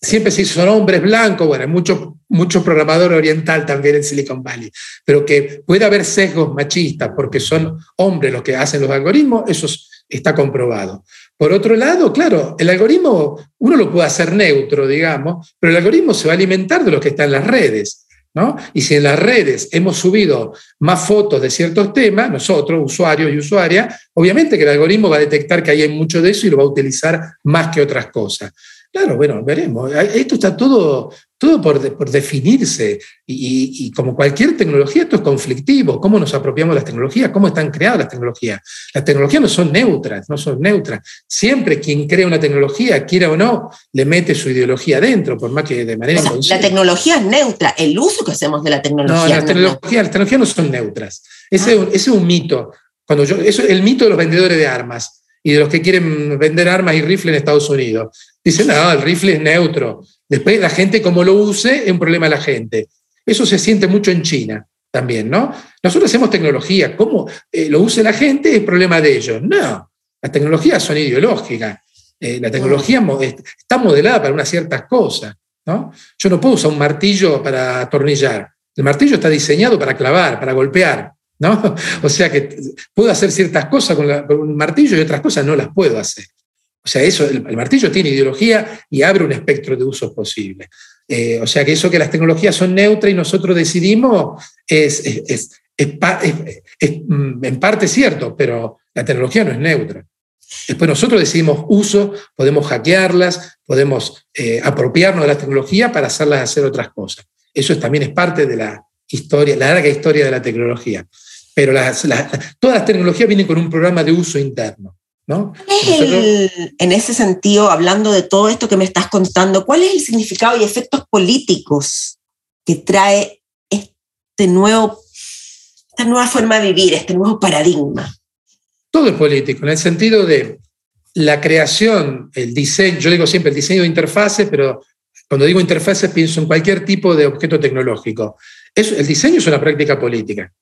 siempre se son hombres blancos, bueno, hay mucho, mucho programador oriental también en Silicon Valley, pero que puede haber sesgos machistas porque son hombres los que hacen los algoritmos, eso está comprobado. Por otro lado, claro, el algoritmo uno lo puede hacer neutro, digamos, pero el algoritmo se va a alimentar de lo que está en las redes. ¿No? Y si en las redes hemos subido más fotos de ciertos temas, nosotros, usuarios y usuarias, obviamente que el algoritmo va a detectar que ahí hay mucho de eso y lo va a utilizar más que otras cosas. Claro, bueno, veremos. Esto está todo, todo por, por definirse y, como cualquier tecnología, esto es conflictivo. ¿Cómo nos apropiamos de las tecnologías? ¿Cómo están creadas las tecnologías? Las tecnologías no son neutras, no son neutras. Siempre quien crea una tecnología, quiera o no, le mete su ideología dentro, por más que de manera o La tecnología es neutra, el uso que hacemos de la tecnología. No, las, tecnologías, las tecnologías no son neutras. Ese, ah. es un mito. Cuando yo, eso, el mito de los vendedores de armas y de los que quieren vender armas y rifles en Estados Unidos. Dicen, no, el rifle es neutro. Después la gente como lo use es un problema de la gente. Eso se siente mucho en China también, ¿no? Nosotros hacemos tecnología, cómo eh, lo use la gente es problema de ellos. No, las tecnologías son ideológicas. Eh, la tecnología está modelada para unas ciertas cosas, ¿no? Yo no puedo usar un martillo para atornillar. El martillo está diseñado para clavar, para golpear. ¿No? *laughs* O sea que puedo hacer ciertas cosas con, un martillo y otras cosas no las puedo hacer. O sea, eso, el, martillo tiene ideología y abre un espectro de usos posibles. o sea que eso que las tecnologías son neutras y nosotros decidimos es, mm, en parte cierto, pero la tecnología no es neutra. Después nosotros decidimos uso, podemos hackearlas, podemos apropiarnos de la tecnología para hacerlas hacer otras cosas. Eso también es parte de la historia, la larga historia de la tecnología. Pero todas las tecnologías vienen con un programa de uso interno. ¿no? en ese sentido, hablando de todo esto que me estás contando, ¿cuál es el significado y efectos políticos que trae este nuevo, esta nueva forma de vivir, este nuevo paradigma? Todo es político, en el sentido de la creación, el diseño, yo digo siempre el diseño de interfaces, pero cuando digo interfaces pienso en cualquier tipo de objeto tecnológico. el diseño es una práctica política.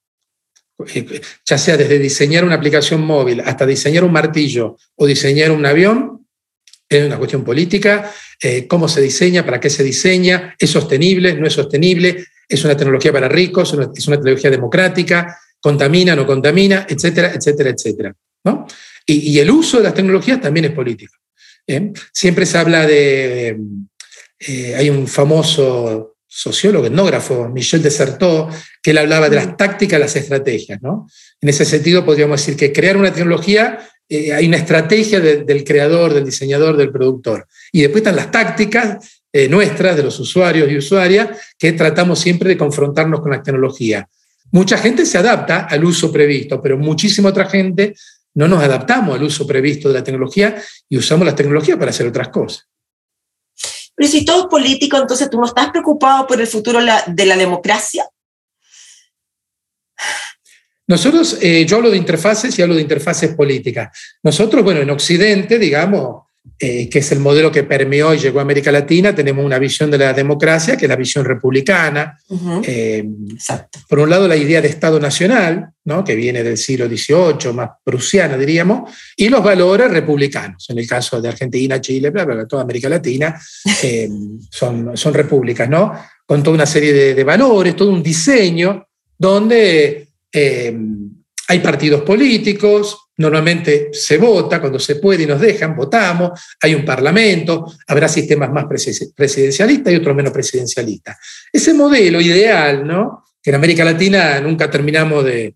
Ya sea desde diseñar una aplicación móvil hasta diseñar un martillo o diseñar un avión, es una cuestión política. Eh, ¿Cómo se diseña? ¿Para qué se diseña? ¿Es sostenible? ¿No es sostenible? ¿Es una tecnología para ricos? ¿Es una, tecnología democrática? ¿Contamina? ¿No contamina? Etcétera, etcétera, etcétera. ¿no? Y, el uso de las tecnologías también es político. ¿eh? Siempre se habla de eh, hay un famoso sociólogo, etnógrafo, Michel Desertot, que él hablaba de las tácticas, las estrategias. ¿no? En ese sentido, podríamos decir que crear una tecnología, eh, hay una estrategia del creador, del diseñador, del productor. Y después están las tácticas eh, nuestras, de los usuarios y usuarias, que tratamos siempre de confrontarnos con la tecnología. Mucha gente se adapta al uso previsto, pero muchísima otra gente no nos adaptamos al uso previsto de la tecnología y usamos la tecnología para hacer otras cosas. Pero si todo es político, entonces tú no estás preocupado por el futuro de la democracia. Nosotros, eh, yo hablo de interfaces y hablo de interfaces políticas. Nosotros, bueno, en Occidente, digamos, eh, que es el modelo que permeó y llegó a América Latina, tenemos una visión de la democracia, que es la visión republicana. Eh, por un lado, la idea de Estado Nacional, ¿no? que viene del siglo XVIII, más prusiana, diríamos, y los valores republicanos. En el caso de Argentina, Chile, bla, bla, toda América Latina, *laughs* eh, son, son repúblicas, ¿no? con toda una serie de, de valores, todo un diseño donde hay partidos políticos, Normalmente se vota cuando se puede y nos dejan, votamos, hay un parlamento, habrá sistemas más presidencialistas y otros menos presidencialistas. Ese modelo ideal, ¿no? que en América Latina nunca terminamos de...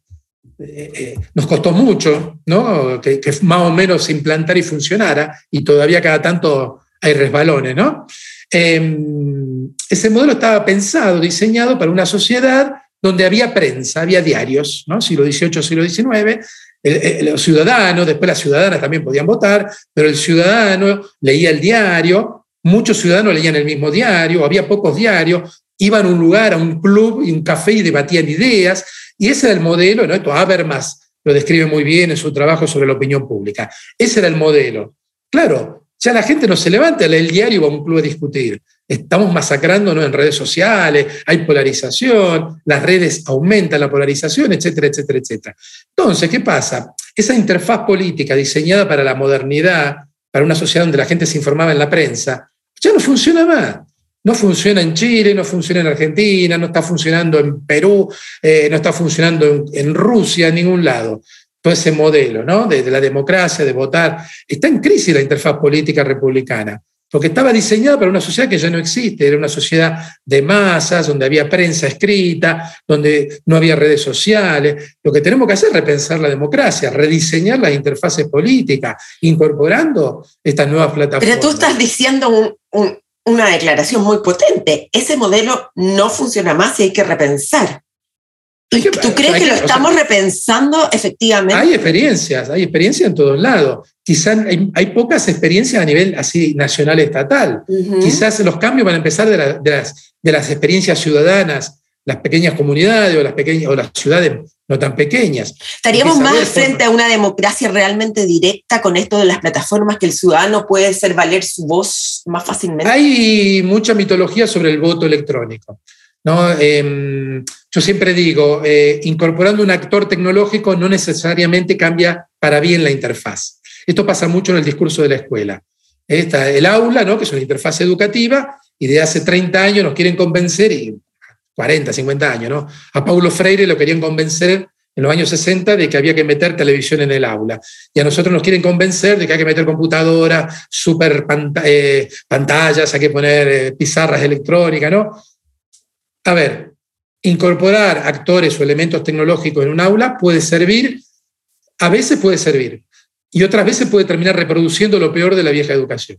Eh, nos costó mucho ¿no? Que, más o menos se implantara y funcionara, y todavía cada tanto hay resbalones. ¿no? Em, ese modelo estaba pensado, diseñado para una sociedad donde había prensa, había diarios, ¿no? siglo XVIII, siglo XIX, los ciudadanos, después las ciudadanas también podían votar, pero el ciudadano leía el diario, muchos ciudadanos leían el mismo diario, había pocos diarios, iban a un lugar, a un club, un café y debatían ideas, y ese era el modelo, ¿no? Esto Habermas lo describe muy bien en su trabajo sobre la opinión pública. Ese era el modelo. Claro, ya la gente no se levanta a leer el diario y va a un club a discutir estamos masacrándonos en redes sociales, hay polarización, las redes aumentan la polarización, etcétera, etcétera, etcétera. Entonces, ¿qué pasa? Esa interfaz política diseñada para la modernidad, para una sociedad donde la gente se informaba en la prensa, ya no funciona más. No funciona en Chile, no funciona en Argentina, no está funcionando en Perú, eh, no está funcionando en, Rusia, en ningún lado todo ese modelo ¿no? de, la democracia, de votar. Está en crisis la interfaz política republicana porque estaba diseñada para una sociedad que ya no existe, era una sociedad de masas, donde había prensa escrita, donde no había redes sociales. Lo que tenemos que hacer es repensar la democracia, rediseñar las interfaces políticas, incorporando estas nuevas plataformas. Pero tú estás diciendo una declaración muy potente. Ese modelo no funciona más y hay que repensar. ¿Tú crees que, lo estamos repensando efectivamente? Hay experiencias, hay experiencias en todos lados. Quizás hay, pocas experiencias a nivel así nacional estatal. Quizás los cambios van a empezar de, las, de, las, experiencias ciudadanas, las pequeñas comunidades o las, pequeñas, o las ciudades no tan pequeñas. ¿Estaríamos más frente a una democracia realmente directa con esto de las plataformas que el ciudadano puede hacer valer su voz más fácilmente? Hay mucha mitología sobre el voto electrónico. ¿No? Em, yo siempre digo, eh, incorporando un actor tecnológico no necesariamente cambia para bien la interfaz. Esto pasa mucho en el discurso de la escuela. Está el aula, ¿no? que es una interfaz educativa, y de hace 30 años nos quieren convencer, y 40, 50 años, ¿no? A Paulo Freire lo querían convencer en los años 60 de que había que meter televisión en el aula. Y a nosotros nos quieren convencer de que hay que meter computadora, super eh, pantallas, hay que poner eh, pizarras electrónicas, ¿no? A ver, incorporar actores o elementos tecnológicos en un aula puede servir, a veces puede servir, y otras veces puede terminar reproduciendo lo peor de la vieja educación.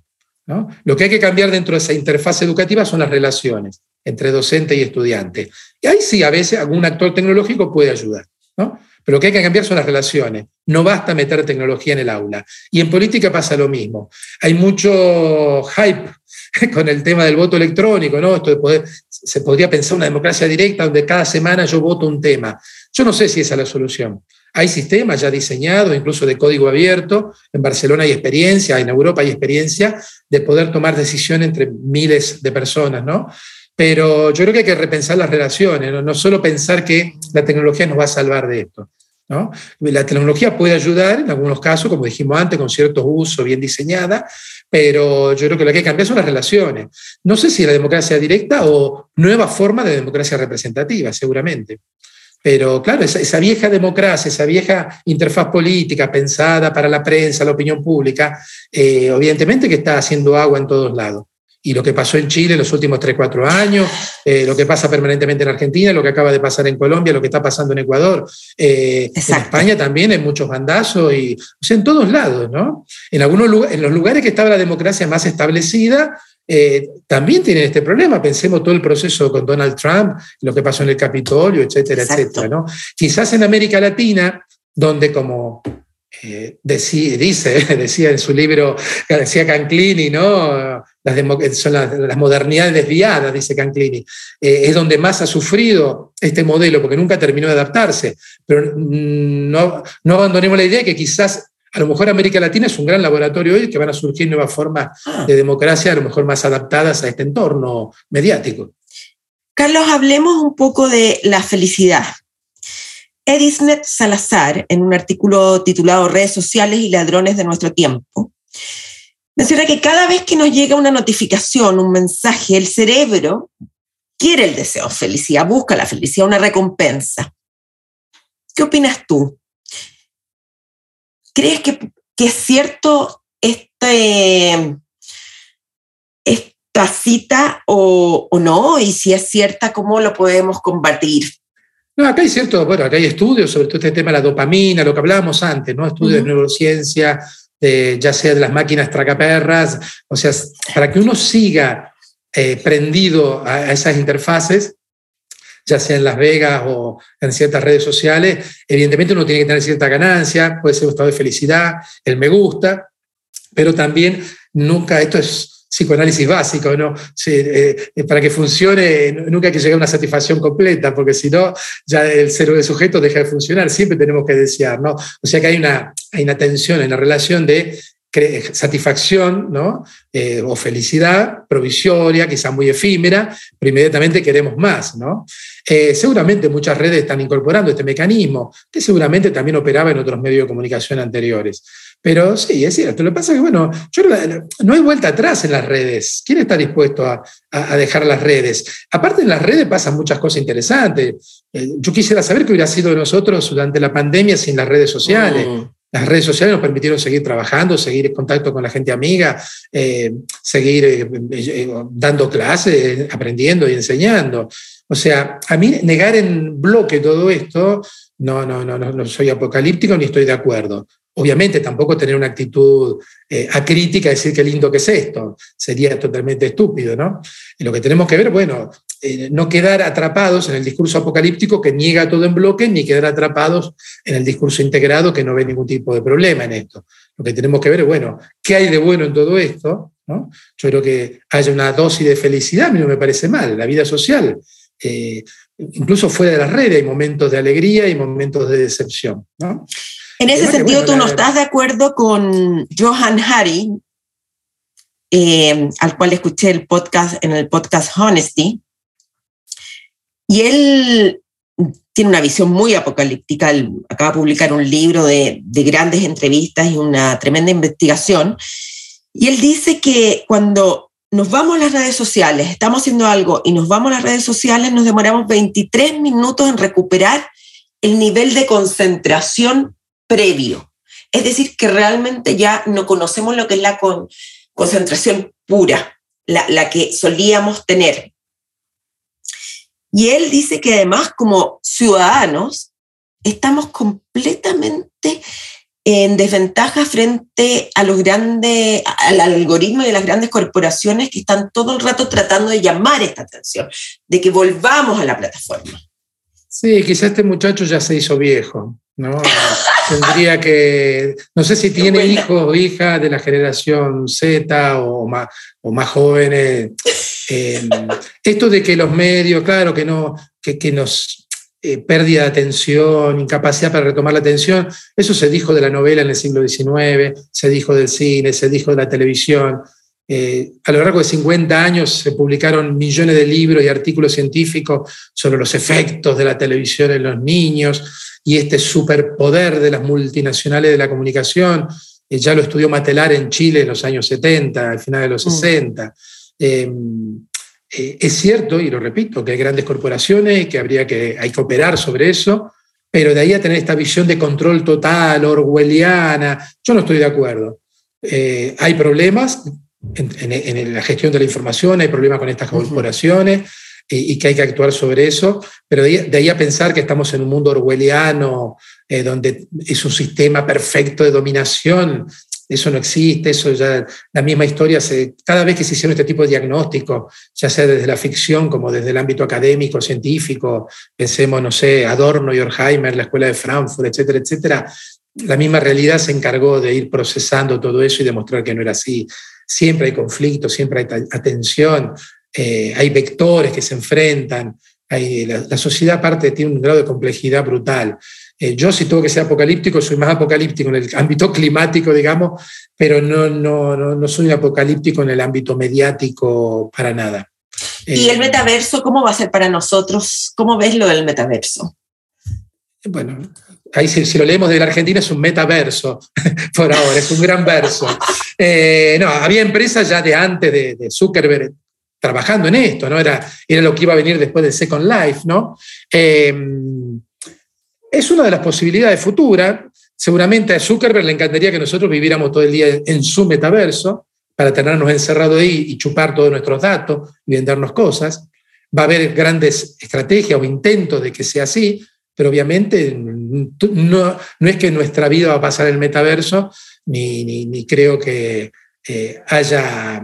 Lo que hay que cambiar dentro de esa interfaz educativa son las relaciones entre docente y estudiante. Y ahí sí, a veces algún actor tecnológico puede ayudar. ¿no? Pero lo que hay que cambiar son las relaciones. No basta meter tecnología en el aula. Y en política pasa lo mismo. Hay mucho hype *laughs* con el tema del voto electrónico, ¿no? Esto de poder, se podría pensar una democracia directa donde cada semana yo voto un tema. Yo no sé si esa es la solución. Hay sistemas ya diseñados, incluso de código abierto. En Barcelona hay experiencia, en Europa hay experiencia de poder tomar decisiones entre miles de personas, ¿no? Pero yo creo que hay que repensar las relaciones, no, solo pensar que la tecnología nos va a salvar de esto. ¿no? La tecnología puede ayudar en algunos casos, como dijimos antes, con ciertos usos bien diseñada, pero yo creo que lo que hay que cambiar son las relaciones. No sé si la democracia directa o nueva forma de democracia representativa, seguramente. Pero claro, esa, vieja democracia, esa vieja interfaz política pensada para la prensa, la opinión pública, eh, evidentemente que está haciendo agua en todos lados. Y lo que pasó en Chile en los últimos 3, 4 años, eh, lo que pasa permanentemente en Argentina, lo que acaba de pasar en Colombia, lo que está pasando en Ecuador, eh, en España también hay muchos bandazos, y, o sea, en todos lados, ¿no? En, algunos en los lugares que estaba la democracia más establecida, eh, también tienen este problema. Pensemos todo el proceso con Donald Trump, lo que pasó en el Capitolio, etcétera, etcétera. ¿no? Quizás en América Latina, donde como eh, dice, *laughs* decía en su libro, decía Canclini, ¿no? Las, son las, modernidades desviadas, dice Canclini, eh, es donde más ha sufrido este modelo, porque nunca terminó de adaptarse. Pero no, no abandonemos la idea de que quizás a lo mejor América Latina es un gran laboratorio hoy que van a surgir nuevas formas ah. de democracia, a lo mejor más adaptadas a este entorno mediático. Carlos, hablemos un poco de la felicidad. Edisnet Salazar, en un artículo titulado Redes sociales y ladrones de nuestro tiempo, menciona que cada vez que nos llega una notificación, un mensaje, el cerebro quiere el deseo de felicidad, busca la felicidad, una recompensa. ¿Qué opinas tú? ¿Crees que, es cierto este, esta cita o, no? Y si es cierta, ¿cómo lo podemos combatir? No, acá hay cierto, bueno, acá hay estudios sobre todo este tema de la dopamina, lo que hablábamos antes, ¿no? Estudios de neurociencia, ya sea de las máquinas tracaperras, o sea, para que uno siga eh, prendido a esas interfaces, ya sea en Las Vegas o en ciertas redes sociales, evidentemente uno tiene que tener cierta ganancia, puede ser un estado de felicidad, el me gusta, pero también nunca, esto es psicoanálisis básico, ¿no? Eh, eh, para que funcione nunca hay que llegar a una satisfacción completa, porque si no, ya el cerebro del sujeto deja de funcionar, siempre tenemos que desear, ¿no? O sea que hay una, hay una tensión en la relación de satisfacción ¿no? Eh, o felicidad provisoria, quizá muy efímera, pero inmediatamente queremos más. ¿no? Seguramente muchas redes están incorporando este mecanismo, que seguramente también operaba en otros medios de comunicación anteriores. Pero sí, es cierto. Lo que pasa es que, bueno, yo, no hay vuelta atrás en las redes. ¿Quién está dispuesto a, dejar las redes? Aparte, en las redes pasan muchas cosas interesantes. Eh, yo quisiera saber qué hubiera sido de nosotros durante la pandemia sin las redes sociales. Mm. Las redes sociales nos permitieron seguir trabajando, seguir en contacto con la gente amiga, eh, seguir eh, dando clases, aprendiendo y enseñando. O sea, a mí negar en bloque todo esto, no, no, no, no soy apocalíptico ni estoy de acuerdo. Obviamente tampoco tener una actitud eh, acrítica, decir qué lindo que es esto, sería totalmente estúpido, ¿no? Y lo que tenemos que ver, bueno, eh, no quedar atrapados en el discurso apocalíptico que niega todo en bloque, ni quedar atrapados en el discurso integrado que no ve ningún tipo de problema en esto. Lo que tenemos que ver es, bueno, ¿qué hay de bueno en todo esto? ¿no? Yo creo que haya una dosis de felicidad, a mí no me parece mal, la vida social. Eh, incluso fuera de las redes hay momentos de alegría y momentos de decepción. ¿no? En ese sentido, ¿tú no estás de acuerdo con Johan Hari, eh, al cual escuché el podcast, en el podcast Honesty? Y él tiene una visión muy apocalíptica. acaba de publicar un libro de, de grandes entrevistas y una tremenda investigación. Y él dice que cuando nos vamos a las redes sociales, estamos haciendo algo y nos vamos a las redes sociales, nos demoramos 23 minutos en recuperar el nivel de concentración previo. Es decir, que realmente ya no conocemos lo que es la concentración pura, la, que solíamos tener. Y él dice que además como ciudadanos estamos completamente en desventaja frente a los grandes, al algoritmo de las grandes corporaciones que están todo el rato tratando de llamar esta atención, de que volvamos a la plataforma. Sí, quizás este muchacho ya se hizo viejo, ¿no? Tendría que, no sé si tiene hijos o hijas de la generación Z o más, o más jóvenes. Eh, esto de que los medios, claro, que no, que, que nos eh, pérdida de atención, incapacidad para retomar la atención. Eso se dijo de la novela en el siglo XIX, se dijo del cine, se dijo de la televisión. Eh, a lo largo de 50 años se publicaron millones de libros y artículos científicos sobre los efectos de la televisión en los niños y este superpoder de las multinacionales de la comunicación. Eh, ya lo estudió Matelar en Chile en los años 70, al final de los 60. Mm. Eh, es cierto, y lo repito, que hay grandes corporaciones y que habría que, hay que operar sobre eso, pero de ahí a tener esta visión de control total, orwelliana, yo no estoy de acuerdo. Eh, hay problemas en, la gestión de la información, hay problemas con estas corporaciones y, que hay que actuar sobre eso, pero de ahí, a pensar que estamos en un mundo orwelliano, eh, donde es un sistema perfecto de dominación, eso no existe, eso ya, la misma historia, se, cada vez que se hicieron este tipo de diagnóstico, ya sea desde la ficción como desde el ámbito académico, científico, pensemos, no sé, Adorno y Horkheimer, la Escuela de Frankfurt, etcétera, etcétera, la misma realidad se encargó de ir procesando todo eso y demostrar que no era así. Siempre hay conflicto, siempre hay atención, eh, hay vectores que se enfrentan, hay, la, la sociedad aparte tiene un grado de complejidad brutal. Eh, yo si tengo que ser apocalíptico, soy más apocalíptico en el ámbito climático, digamos, pero no, no, no, soy apocalíptico en el ámbito mediático para nada. ¿Y el eh, metaverso cómo va a ser para nosotros? ¿Cómo ves lo del metaverso? Bueno, ahí si, lo leemos de la Argentina es un metaverso, *laughs* por ahora, es un gran verso. Eh, no, había empresas ya de antes de, Zuckerberg trabajando en esto, ¿no? Era, era lo que iba a venir después de Second Life, ¿no? Es una de las posibilidades futuras. Seguramente a Zuckerberg le encantaría que nosotros viviéramos todo el día en su metaverso para tenernos encerrados ahí y chupar todos nuestros datos y vendernos cosas. Va a haber grandes estrategias o intentos de que sea así, pero obviamente no, no es que nuestra vida va a pasar el metaverso, ni, ni, creo que eh, haya,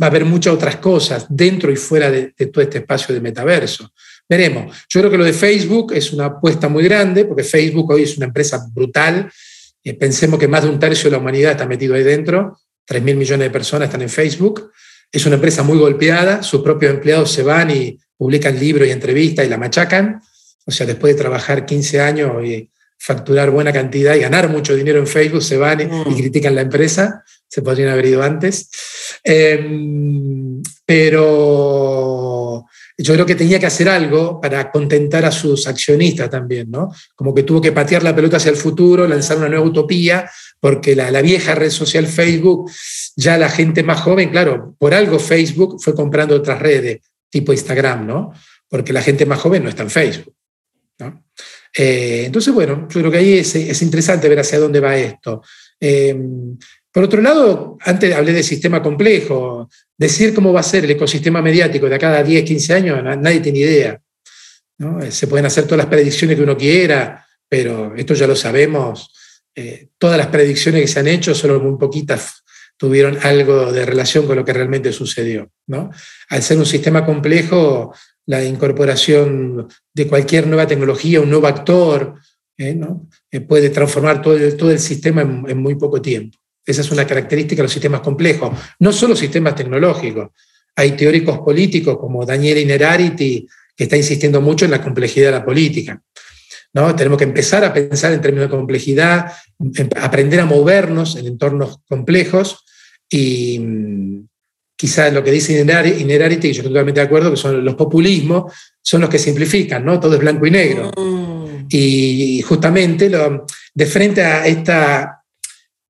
va a haber muchas otras cosas dentro y fuera de, de todo este espacio de metaverso. Veremos. Yo creo que lo de Facebook es una apuesta muy grande, porque Facebook hoy es una empresa brutal. Eh, pensemos que más de un tercio de la humanidad está metido ahí dentro. 3 mil millones de personas están en Facebook. Es una empresa muy golpeada. Sus propios empleados se van y publican libros y entrevistas y la machacan. O sea, después de trabajar 15 años y facturar buena cantidad y ganar mucho dinero en Facebook, se van y, mm. critican la empresa. Se podrían haber ido antes. Em, pero yo creo que tenía que hacer algo para contentar a sus accionistas también, ¿no? Como que tuvo que patear la pelota hacia el futuro, lanzar una nueva utopía, porque la, vieja red social Facebook, ya la gente más joven, claro, por algo Facebook fue comprando otras redes, tipo Instagram, ¿no? Porque la gente más joven no está en Facebook, ¿no? Eh, entonces, bueno, yo creo que ahí es, interesante ver hacia dónde va esto. Eh, por otro lado, antes hablé de sistema complejo. Decir cómo va a ser el ecosistema mediático de acá a 10, 15 años, nadie tiene idea. Eh, se pueden hacer todas las predicciones que uno quiera, pero esto ya lo sabemos. Eh, todas las predicciones que se han hecho, solo muy poquitas tuvieron algo de relación con lo que realmente sucedió. ¿no? Al ser un sistema complejo, la incorporación de cualquier nueva tecnología, un nuevo actor, eh, ¿no? puede transformar todo el, todo el sistema en muy poco tiempo. Esa es una característica de los sistemas complejos, no solo sistemas tecnológicos. Hay teóricos políticos como Daniel Inerarity, que está insistiendo mucho en la complejidad de la política. ¿no? Tenemos que empezar a pensar en términos de complejidad, em, aprender a movernos en entornos complejos y quizás lo que dice Inerarity, y yo estoy totalmente de acuerdo, que son los populismos, son los que simplifican, ¿no? Todo es blanco y negro. Mm. Y justamente lo, de frente a esta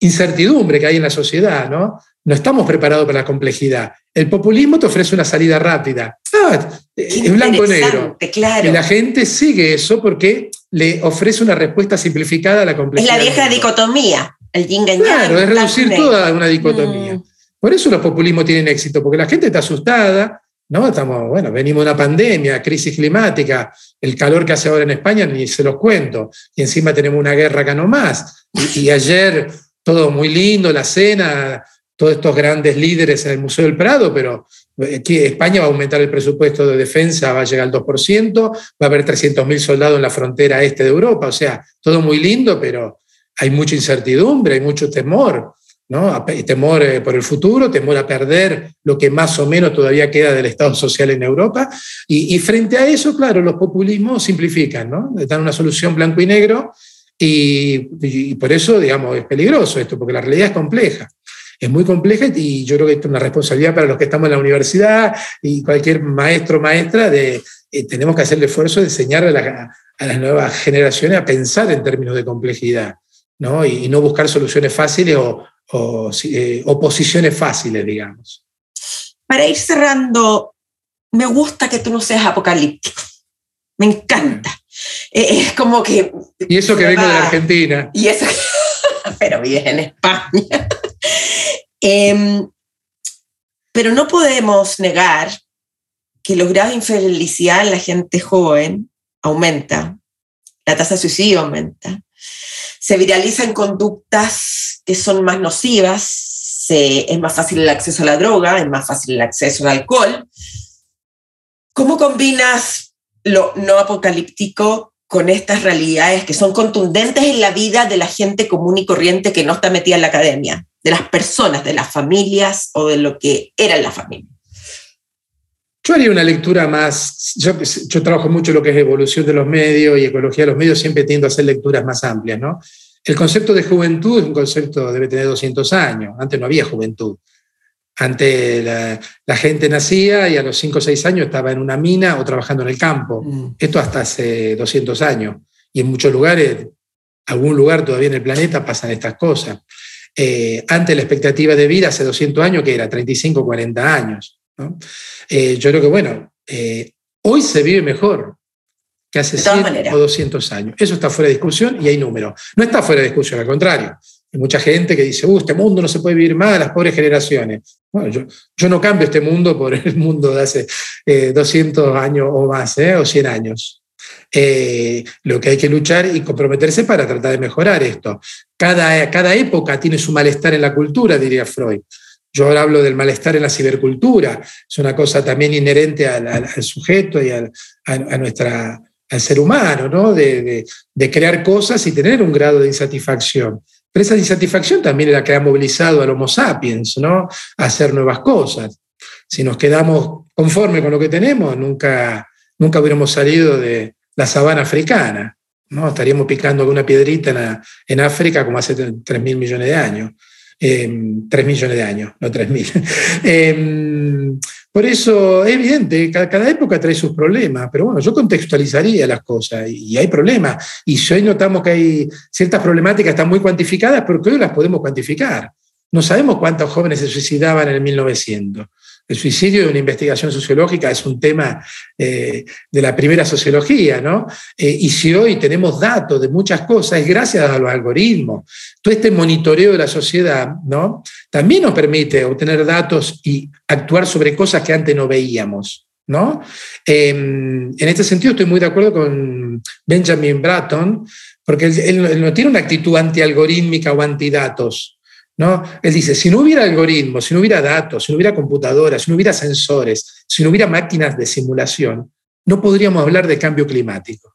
incertidumbre que hay en la sociedad, ¿no? No estamos preparados para la complejidad. El populismo te ofrece una salida rápida. Ah, es blanco negro. Claro. Y la gente sigue eso porque le ofrece una respuesta simplificada a la complejidad. Es la vieja dicotomía, el yin Claro, es reducir toda una dicotomía. Mm. Por eso los populismos tienen éxito, porque la gente está asustada, ¿no? Estamos, bueno, venimos de una pandemia, crisis climática, el calor que hace ahora en España ni se los cuento, y encima tenemos una guerra acá nomás. Y, y ayer todo muy lindo, la cena, todos estos grandes líderes en el Museo del Prado, pero aquí España va a aumentar el presupuesto de defensa, va a llegar al 2%, va a haber 300.000 soldados en la frontera este de Europa, o sea, todo muy lindo, pero hay mucha incertidumbre, hay mucho temor. ¿No? Temor por el futuro, temor a perder lo que más o menos todavía queda del Estado social en Europa. Y, frente a eso, claro, los populismos simplifican, ¿no? dan una solución blanco y negro y, por eso, digamos, es peligroso esto, porque la realidad es compleja. Es muy compleja y yo creo que es una responsabilidad para los que estamos en la universidad y cualquier maestro o maestra de eh, tenemos que hacer el esfuerzo de enseñar a, a, las nuevas generaciones a pensar en términos de complejidad, ¿no? Y, no buscar soluciones fáciles o, o eh, oposiciones fáciles, digamos. Para ir cerrando, me gusta que tú no seas apocalíptico. Me encanta. Eh, es como que... Y eso que vengo de Argentina. Y eso *laughs* pero vives en España. *laughs* Em, pero no podemos negar que los grados de infelicidad en la gente joven aumenta, la tasa de suicidio aumenta, se viralizan conductas que son más nocivas, es más fácil el acceso a la droga, es más fácil el acceso al alcohol. ¿Cómo combinas lo no apocalíptico con estas realidades que son contundentes en la vida de la gente común y corriente que no está metida en la academia, de las personas, de las familias o de lo que era la familia? Yo haría una lectura más, yo, yo trabajo mucho lo que es evolución de los medios y ecología de los medios, siempre tiendo a hacer lecturas más amplias, ¿no? El concepto de juventud es un concepto, debe tener 200 años, antes no había juventud. Antes la, gente nacía y a los 5 o 6 años estaba en una mina o trabajando en el campo. Mm. Esto hasta hace 200 años. Y en muchos lugares, algún lugar todavía en el planeta pasan estas cosas. Eh, antes la expectativa de vida hace 200 años, que era 35 o 40 años. Eh, yo creo que, bueno, eh, hoy se vive mejor que hace 100 o 200 años. Eso está fuera de discusión y hay números. No está fuera de discusión, al contrario. Hay mucha gente que dice, uh, este mundo no se puede vivir más, las pobres generaciones. Bueno, yo, yo no cambio este mundo por el mundo de hace 200 eh, años o más, ¿eh? o 100 años. Eh, lo que hay que luchar y comprometerse para tratar de mejorar esto. Cada, cada época tiene su malestar en la cultura, diría Freud. Yo ahora hablo del malestar en la cibercultura, es una cosa también inherente al, sujeto y al, a, nuestra, al ser humano, ¿no? De, crear cosas y tener un grado de insatisfacción. Pero esa insatisfacción también es la que ha movilizado al Homo sapiens, ¿no? A hacer nuevas cosas. Si nos quedamos conformes con lo que tenemos, nunca, nunca hubiéramos salido de la sabana africana, ¿no? Estaríamos picando alguna piedrita en, en África como hace 3.000 millones de años. Eh, em, 3 millones de años, no 3.000. eh, *laughs* em, por eso es evidente, cada, época trae sus problemas, pero bueno, yo contextualizaría las cosas y, hay problemas. Y si hoy notamos que hay ciertas problemáticas están muy cuantificadas, porque hoy las podemos cuantificar. No sabemos cuántos jóvenes se suicidaban en el 1900. El suicidio de una investigación sociológica es un tema eh, de la primera sociología, ¿no? Eh, y si hoy tenemos datos de muchas cosas, es gracias a los algoritmos. Todo este monitoreo de la sociedad, ¿no? También nos permite obtener datos y actuar sobre cosas que antes no veíamos. ¿no? Em, en este sentido estoy muy de acuerdo con Benjamin Bratton, porque él, él no tiene una actitud anti-algorítmica o anti-datos. ¿No? Él dice, si no hubiera algoritmos, si no hubiera datos, si no hubiera computadoras, si no hubiera sensores, si no hubiera máquinas de simulación, no podríamos hablar de cambio climático.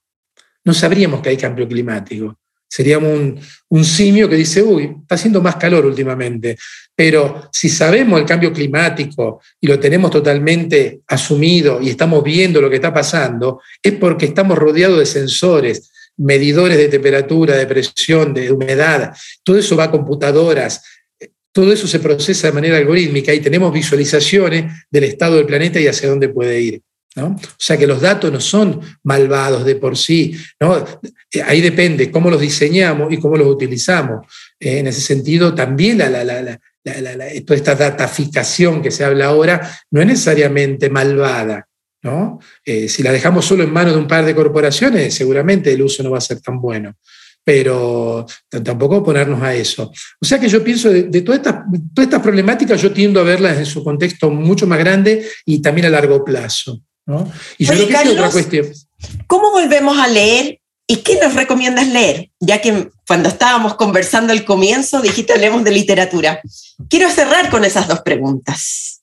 No sabríamos que hay cambio climático. Seríamos un, un simio que dice, uy, está haciendo más calor últimamente. Pero si sabemos el cambio climático y lo tenemos totalmente asumido y estamos viendo lo que está pasando, es porque estamos rodeados de sensores, medidores de temperatura, de presión, de humedad, todo eso va a computadoras, todo eso se procesa de manera algorítmica y tenemos visualizaciones del estado del planeta y hacia dónde puede ir. ¿no? O sea que los datos no son malvados de por sí, ahí depende cómo los diseñamos y cómo los utilizamos. Eh, en ese sentido, también toda esta dataficación que se habla ahora no es necesariamente malvada, ¿no? Eh, si la dejamos solo en manos de un par de corporaciones, seguramente el uso no va a ser tan bueno. Pero tampoco ponernos a eso. O sea que yo pienso de, todas estas toda esta problemáticas, yo tiendo a verlas en su contexto mucho más grande y también a largo plazo. ¿no? Y yo creo que otra cuestión. ¿Cómo volvemos a leer y qué nos recomiendas leer? Ya que cuando estábamos conversando al comienzo dijiste hablemos de literatura. Quiero cerrar con esas dos preguntas.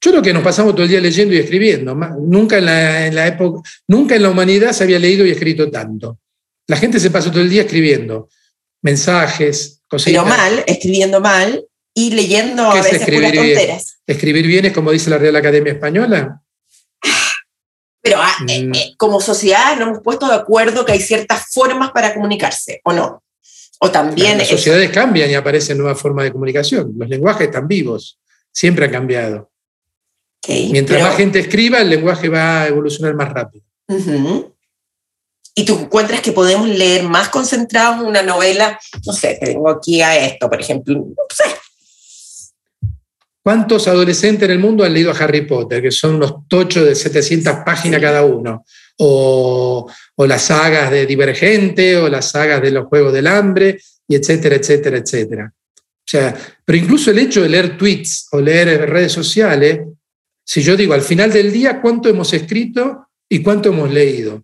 Yo creo que nos pasamos todo el día leyendo y escribiendo. Nunca en la, época, nunca en la humanidad se había leído y escrito tanto. La gente se pasó todo el día escribiendo mensajes, cositas. Pero mal, escribiendo mal y leyendo a veces escribir tonteras. Escribir bien es como dice la Real Academia Española. Pero ah, eh, mm. eh, como sociedad nos hemos puesto de acuerdo que hay ciertas formas para comunicarse, ¿o no? O también... Las sociedades cambian y aparecen nuevas formas de comunicación. Los lenguajes están vivos, siempre han cambiado. Mientras más gente escriba, el lenguaje va a evolucionar más rápido. ¿Y tú encuentras que podemos leer más concentrados una novela? No sé, tengo aquí a esto, por ejemplo. No sé. ¿Cuántos adolescentes en el mundo han leído a Harry Potter, que son unos tochos de 700 páginas cada uno? O, o, las sagas de Divergente, o las sagas de los Juegos del Hambre, y etcétera, etcétera, etcétera. O sea, pero incluso el hecho de leer tweets o leer redes sociales si yo digo al final del día cuánto hemos escrito y cuánto hemos leído.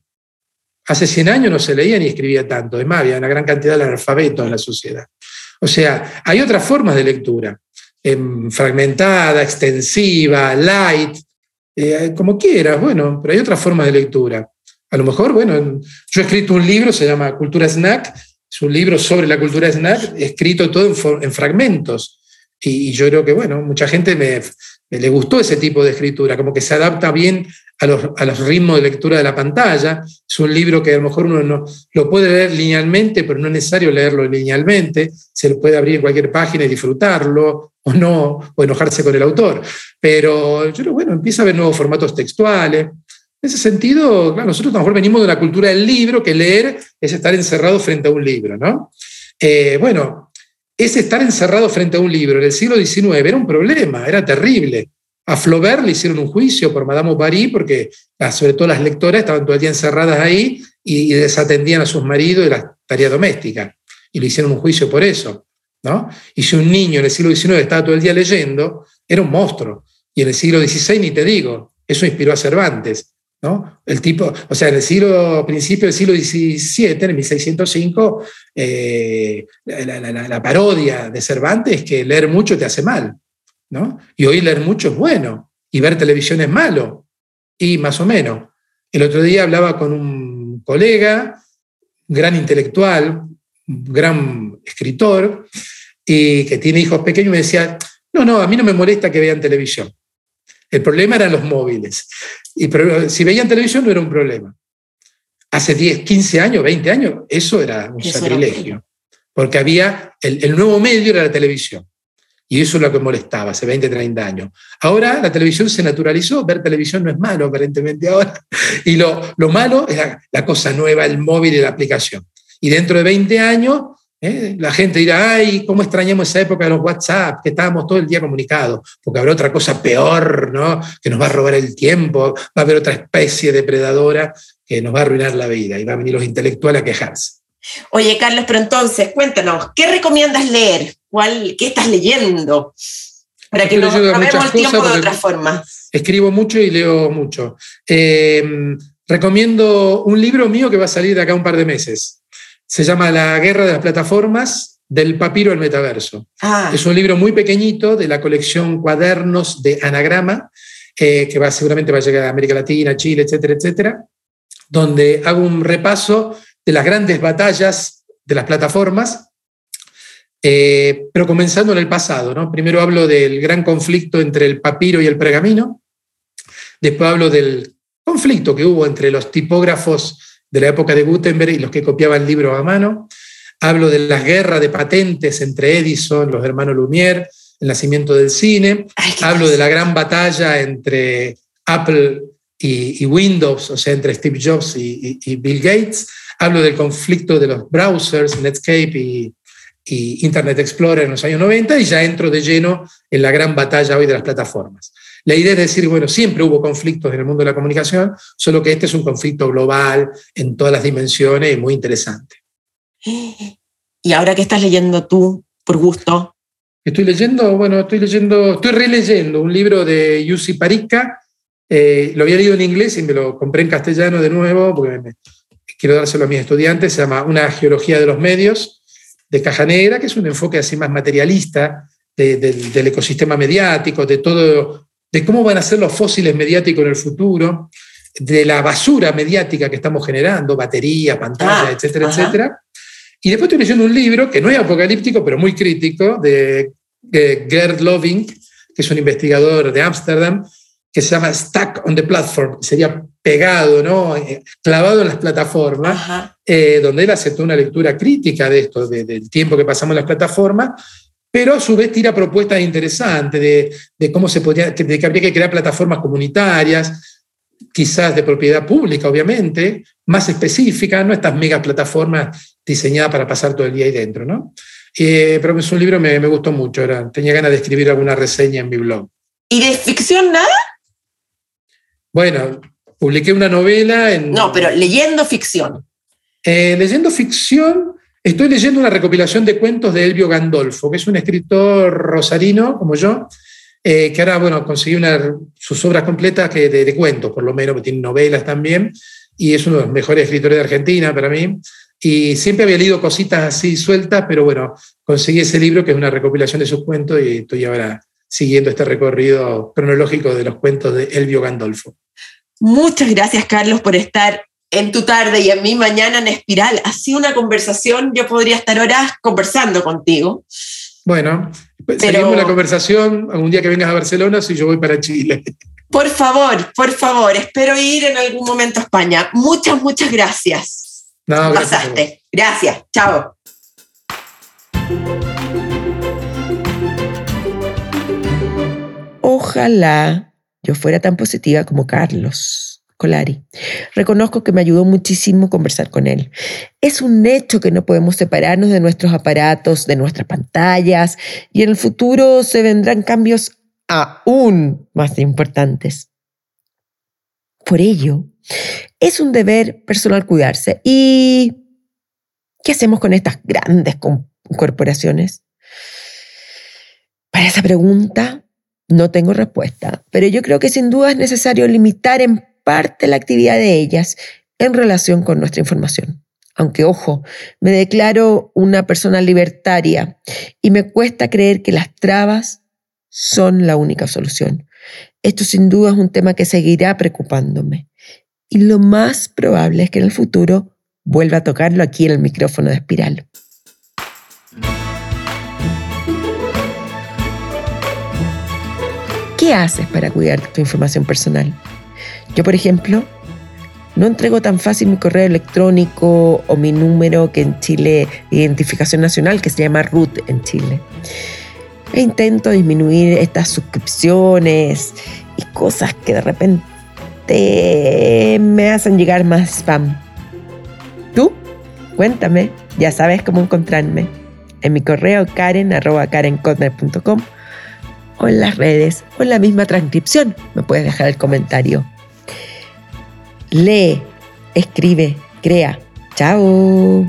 Hace 100 años no se leía ni escribía tanto, es más, había una gran cantidad de analfabetos en la sociedad. O sea, hay otras formas de lectura, em, fragmentada, extensiva, light, eh, como quieras, bueno, pero hay otras formas de lectura. A lo mejor, bueno, yo he escrito un libro, se llama Cultura Snack, es un libro sobre la cultura snack, escrito todo en, fragmentos. Y, y, yo creo que, bueno, mucha gente me, le gustó ese tipo de escritura, como que se adapta bien a los, ritmos de lectura de la pantalla. Es un libro que a lo mejor uno no, lo puede leer linealmente, pero no es necesario leerlo linealmente. Se le puede abrir en cualquier página y disfrutarlo, o no, o enojarse con el autor. Pero yo creo, bueno, empieza a haber nuevos formatos textuales. En ese sentido, claro, nosotros a lo mejor venimos de la cultura del libro, que leer es estar encerrado frente a un libro, ¿no? Eh, bueno, ese estar encerrado frente a un libro en el siglo XIX era un problema, era terrible. A Flaubert le hicieron un juicio por Madame Bovary porque sobre todo las lectoras estaban todo el día encerradas ahí y, desatendían a sus maridos de la tarea doméstica. Y le hicieron un juicio por eso. ¿no? Y si un niño en el siglo XIX estaba todo el día leyendo, era un monstruo. Y en el siglo XVI ni te digo, eso inspiró a Cervantes. El tipo, o sea, en el siglo, principio del siglo XVII, en 1605, eh, la, parodia de Cervantes es que leer mucho te hace mal, ¿no? Y hoy leer mucho es bueno, y ver televisión es malo, y más o menos. El otro día hablaba con un colega, gran intelectual, gran escritor, y que tiene hijos pequeños, y me decía, no, no, a mí no me molesta que vean televisión. El problema eran los móviles. Y si veían televisión no era un problema. Hace 10, 15 años, 20 años, eso era un sacrilegio. porque había, el, nuevo medio era la televisión. Y eso es lo que molestaba hace 20, 30 años. Ahora la televisión se naturalizó, ver televisión no es malo aparentemente ahora. Y lo, lo malo es la, cosa nueva, el móvil y la aplicación. Y dentro de 20 años ¿Eh? La gente dirá, ay, ¿cómo extrañamos esa época de los WhatsApp, que estábamos todo el día comunicados? Porque habrá otra cosa peor, ¿no? Que nos va a robar el tiempo, va a haber otra especie depredadora que nos va a arruinar la vida y va a venir los intelectuales a quejarse. Oye, Carlos, pero entonces, cuéntanos, ¿qué recomiendas leer? ¿Cuál, ¿Qué estás leyendo? Para que nos el tiempo de otra forma. Escribo mucho y leo mucho. Eh, recomiendo un libro mío que va a salir de acá un par de meses se llama La guerra de las plataformas del papiro al metaverso. Ah. Es un libro muy pequeñito de la colección Cuadernos de Anagrama, eh, que va, seguramente va a llegar a América Latina, Chile, etcétera, etcétera, donde hago un repaso de las grandes batallas de las plataformas, eh, pero comenzando en el pasado. ¿no? Primero hablo del gran conflicto entre el papiro y el pergamino, después hablo del conflicto que hubo entre los tipógrafos de la época de Gutenberg y los que copiaban libros a mano. Hablo de las guerras de patentes entre Edison, los hermanos Lumière, el nacimiento del cine. Hablo de la gran batalla entre Apple y, Windows, o sea, entre Steve Jobs y, Bill Gates. Hablo del conflicto de los browsers, Netscape y, y Internet Explorer en los años 90 y ya entro de lleno en la gran batalla hoy de las plataformas. La idea es decir, bueno, siempre hubo conflictos en el mundo de la comunicación, solo que este es un conflicto global en todas las dimensiones y muy interesante. *gasps* ¿Y ahora qué estás leyendo tú, por gusto? Estoy leyendo, bueno, estoy leyendo, estoy releyendo un libro de Yusi Parika. Eh, lo había leído en inglés y me lo compré en castellano de nuevo porque quiero dárselo a mis estudiantes. Se llama Una geología de los medios de Caja Negra, que es un enfoque así más materialista del ecosistema mediático, de todo, de cómo van a ser los fósiles mediáticos en el futuro, de la basura mediática que estamos generando, batería, pantalla, ah, etcétera, etcétera. Y después estoy leyendo un libro que no es apocalíptico, pero muy crítico, de, Gerd Loving, que es un investigador de Ámsterdam, que se llama Stuck on the Platform, sería pegado, ¿no? Eh, clavado en las plataformas, eh, donde él toda una lectura crítica de esto, del tiempo que pasamos en las plataformas, pero a su vez tira propuestas interesantes de, cómo se podría, de que habría que crear plataformas comunitarias, quizás de propiedad pública, obviamente, más específicas, no estas mega plataformas diseñadas para pasar todo el día ahí dentro, ¿no? Eh, pero es un libro que me, gustó mucho, tenía ganas de escribir alguna reseña en mi blog. ¿Y de ficción nada? Bueno, publiqué una novela en... No, pero leyendo ficción. Eh, leyendo ficción, Estoy leyendo una recopilación de cuentos de Elvio Gandolfo, que es un escritor rosarino, como yo, eh, que ahora, bueno, conseguí una, sus obras completas que de, cuentos, por lo menos, que tiene novelas también, y es uno de los mejores escritores de Argentina para mí. Y siempre había leído cositas así sueltas, pero bueno, conseguí ese libro que es una recopilación de sus cuentos y estoy ahora siguiendo este recorrido cronológico de los cuentos de Elvio Gandolfo. Muchas gracias, Carlos, por estar en tu tarde y en mi mañana en Espiral. Así una conversación, yo podría estar horas conversando contigo. Bueno, pues, seguimos la conversación algún día que vengas a Barcelona si yo voy para Chile. Por favor, por favor, espero ir en algún momento a España. Muchas, muchas gracias. No, gracias. Pasaste. Gracias. Chao. Ojalá yo fuera tan positiva como Carlos. Colari. Reconozco que me ayudó muchísimo conversar con él. Es un hecho que no podemos separarnos de nuestros aparatos, de nuestras pantallas, y en el futuro se vendrán cambios aún más importantes. Por ello, es un deber personal cuidarse. ¿Y qué hacemos con estas grandes corporaciones? Para esa pregunta no tengo respuesta, pero yo creo que sin duda es necesario limitar en parte la actividad de ellas en relación con nuestra información. Aunque, ojo, me declaro una persona libertaria y me cuesta creer que las trabas son la única solución. Esto sin duda es un tema que seguirá preocupándome. Y lo más probable es que en el futuro vuelva a tocarlo aquí en el micrófono de espiral. ¿Qué haces para cuidar tu información personal? Yo, por ejemplo, no entrego tan fácil mi correo electrónico o mi número que en Chile, identificación nacional, que se llama RUT en Chile. E intento disminuir estas suscripciones y cosas que de repente me hacen llegar más spam. ¿Tú? Cuéntame, ya sabes cómo encontrarme. En mi correo karen o en las redes o en la misma transcripción me puedes dejar el comentario. Lee, escribe, crea. Chao.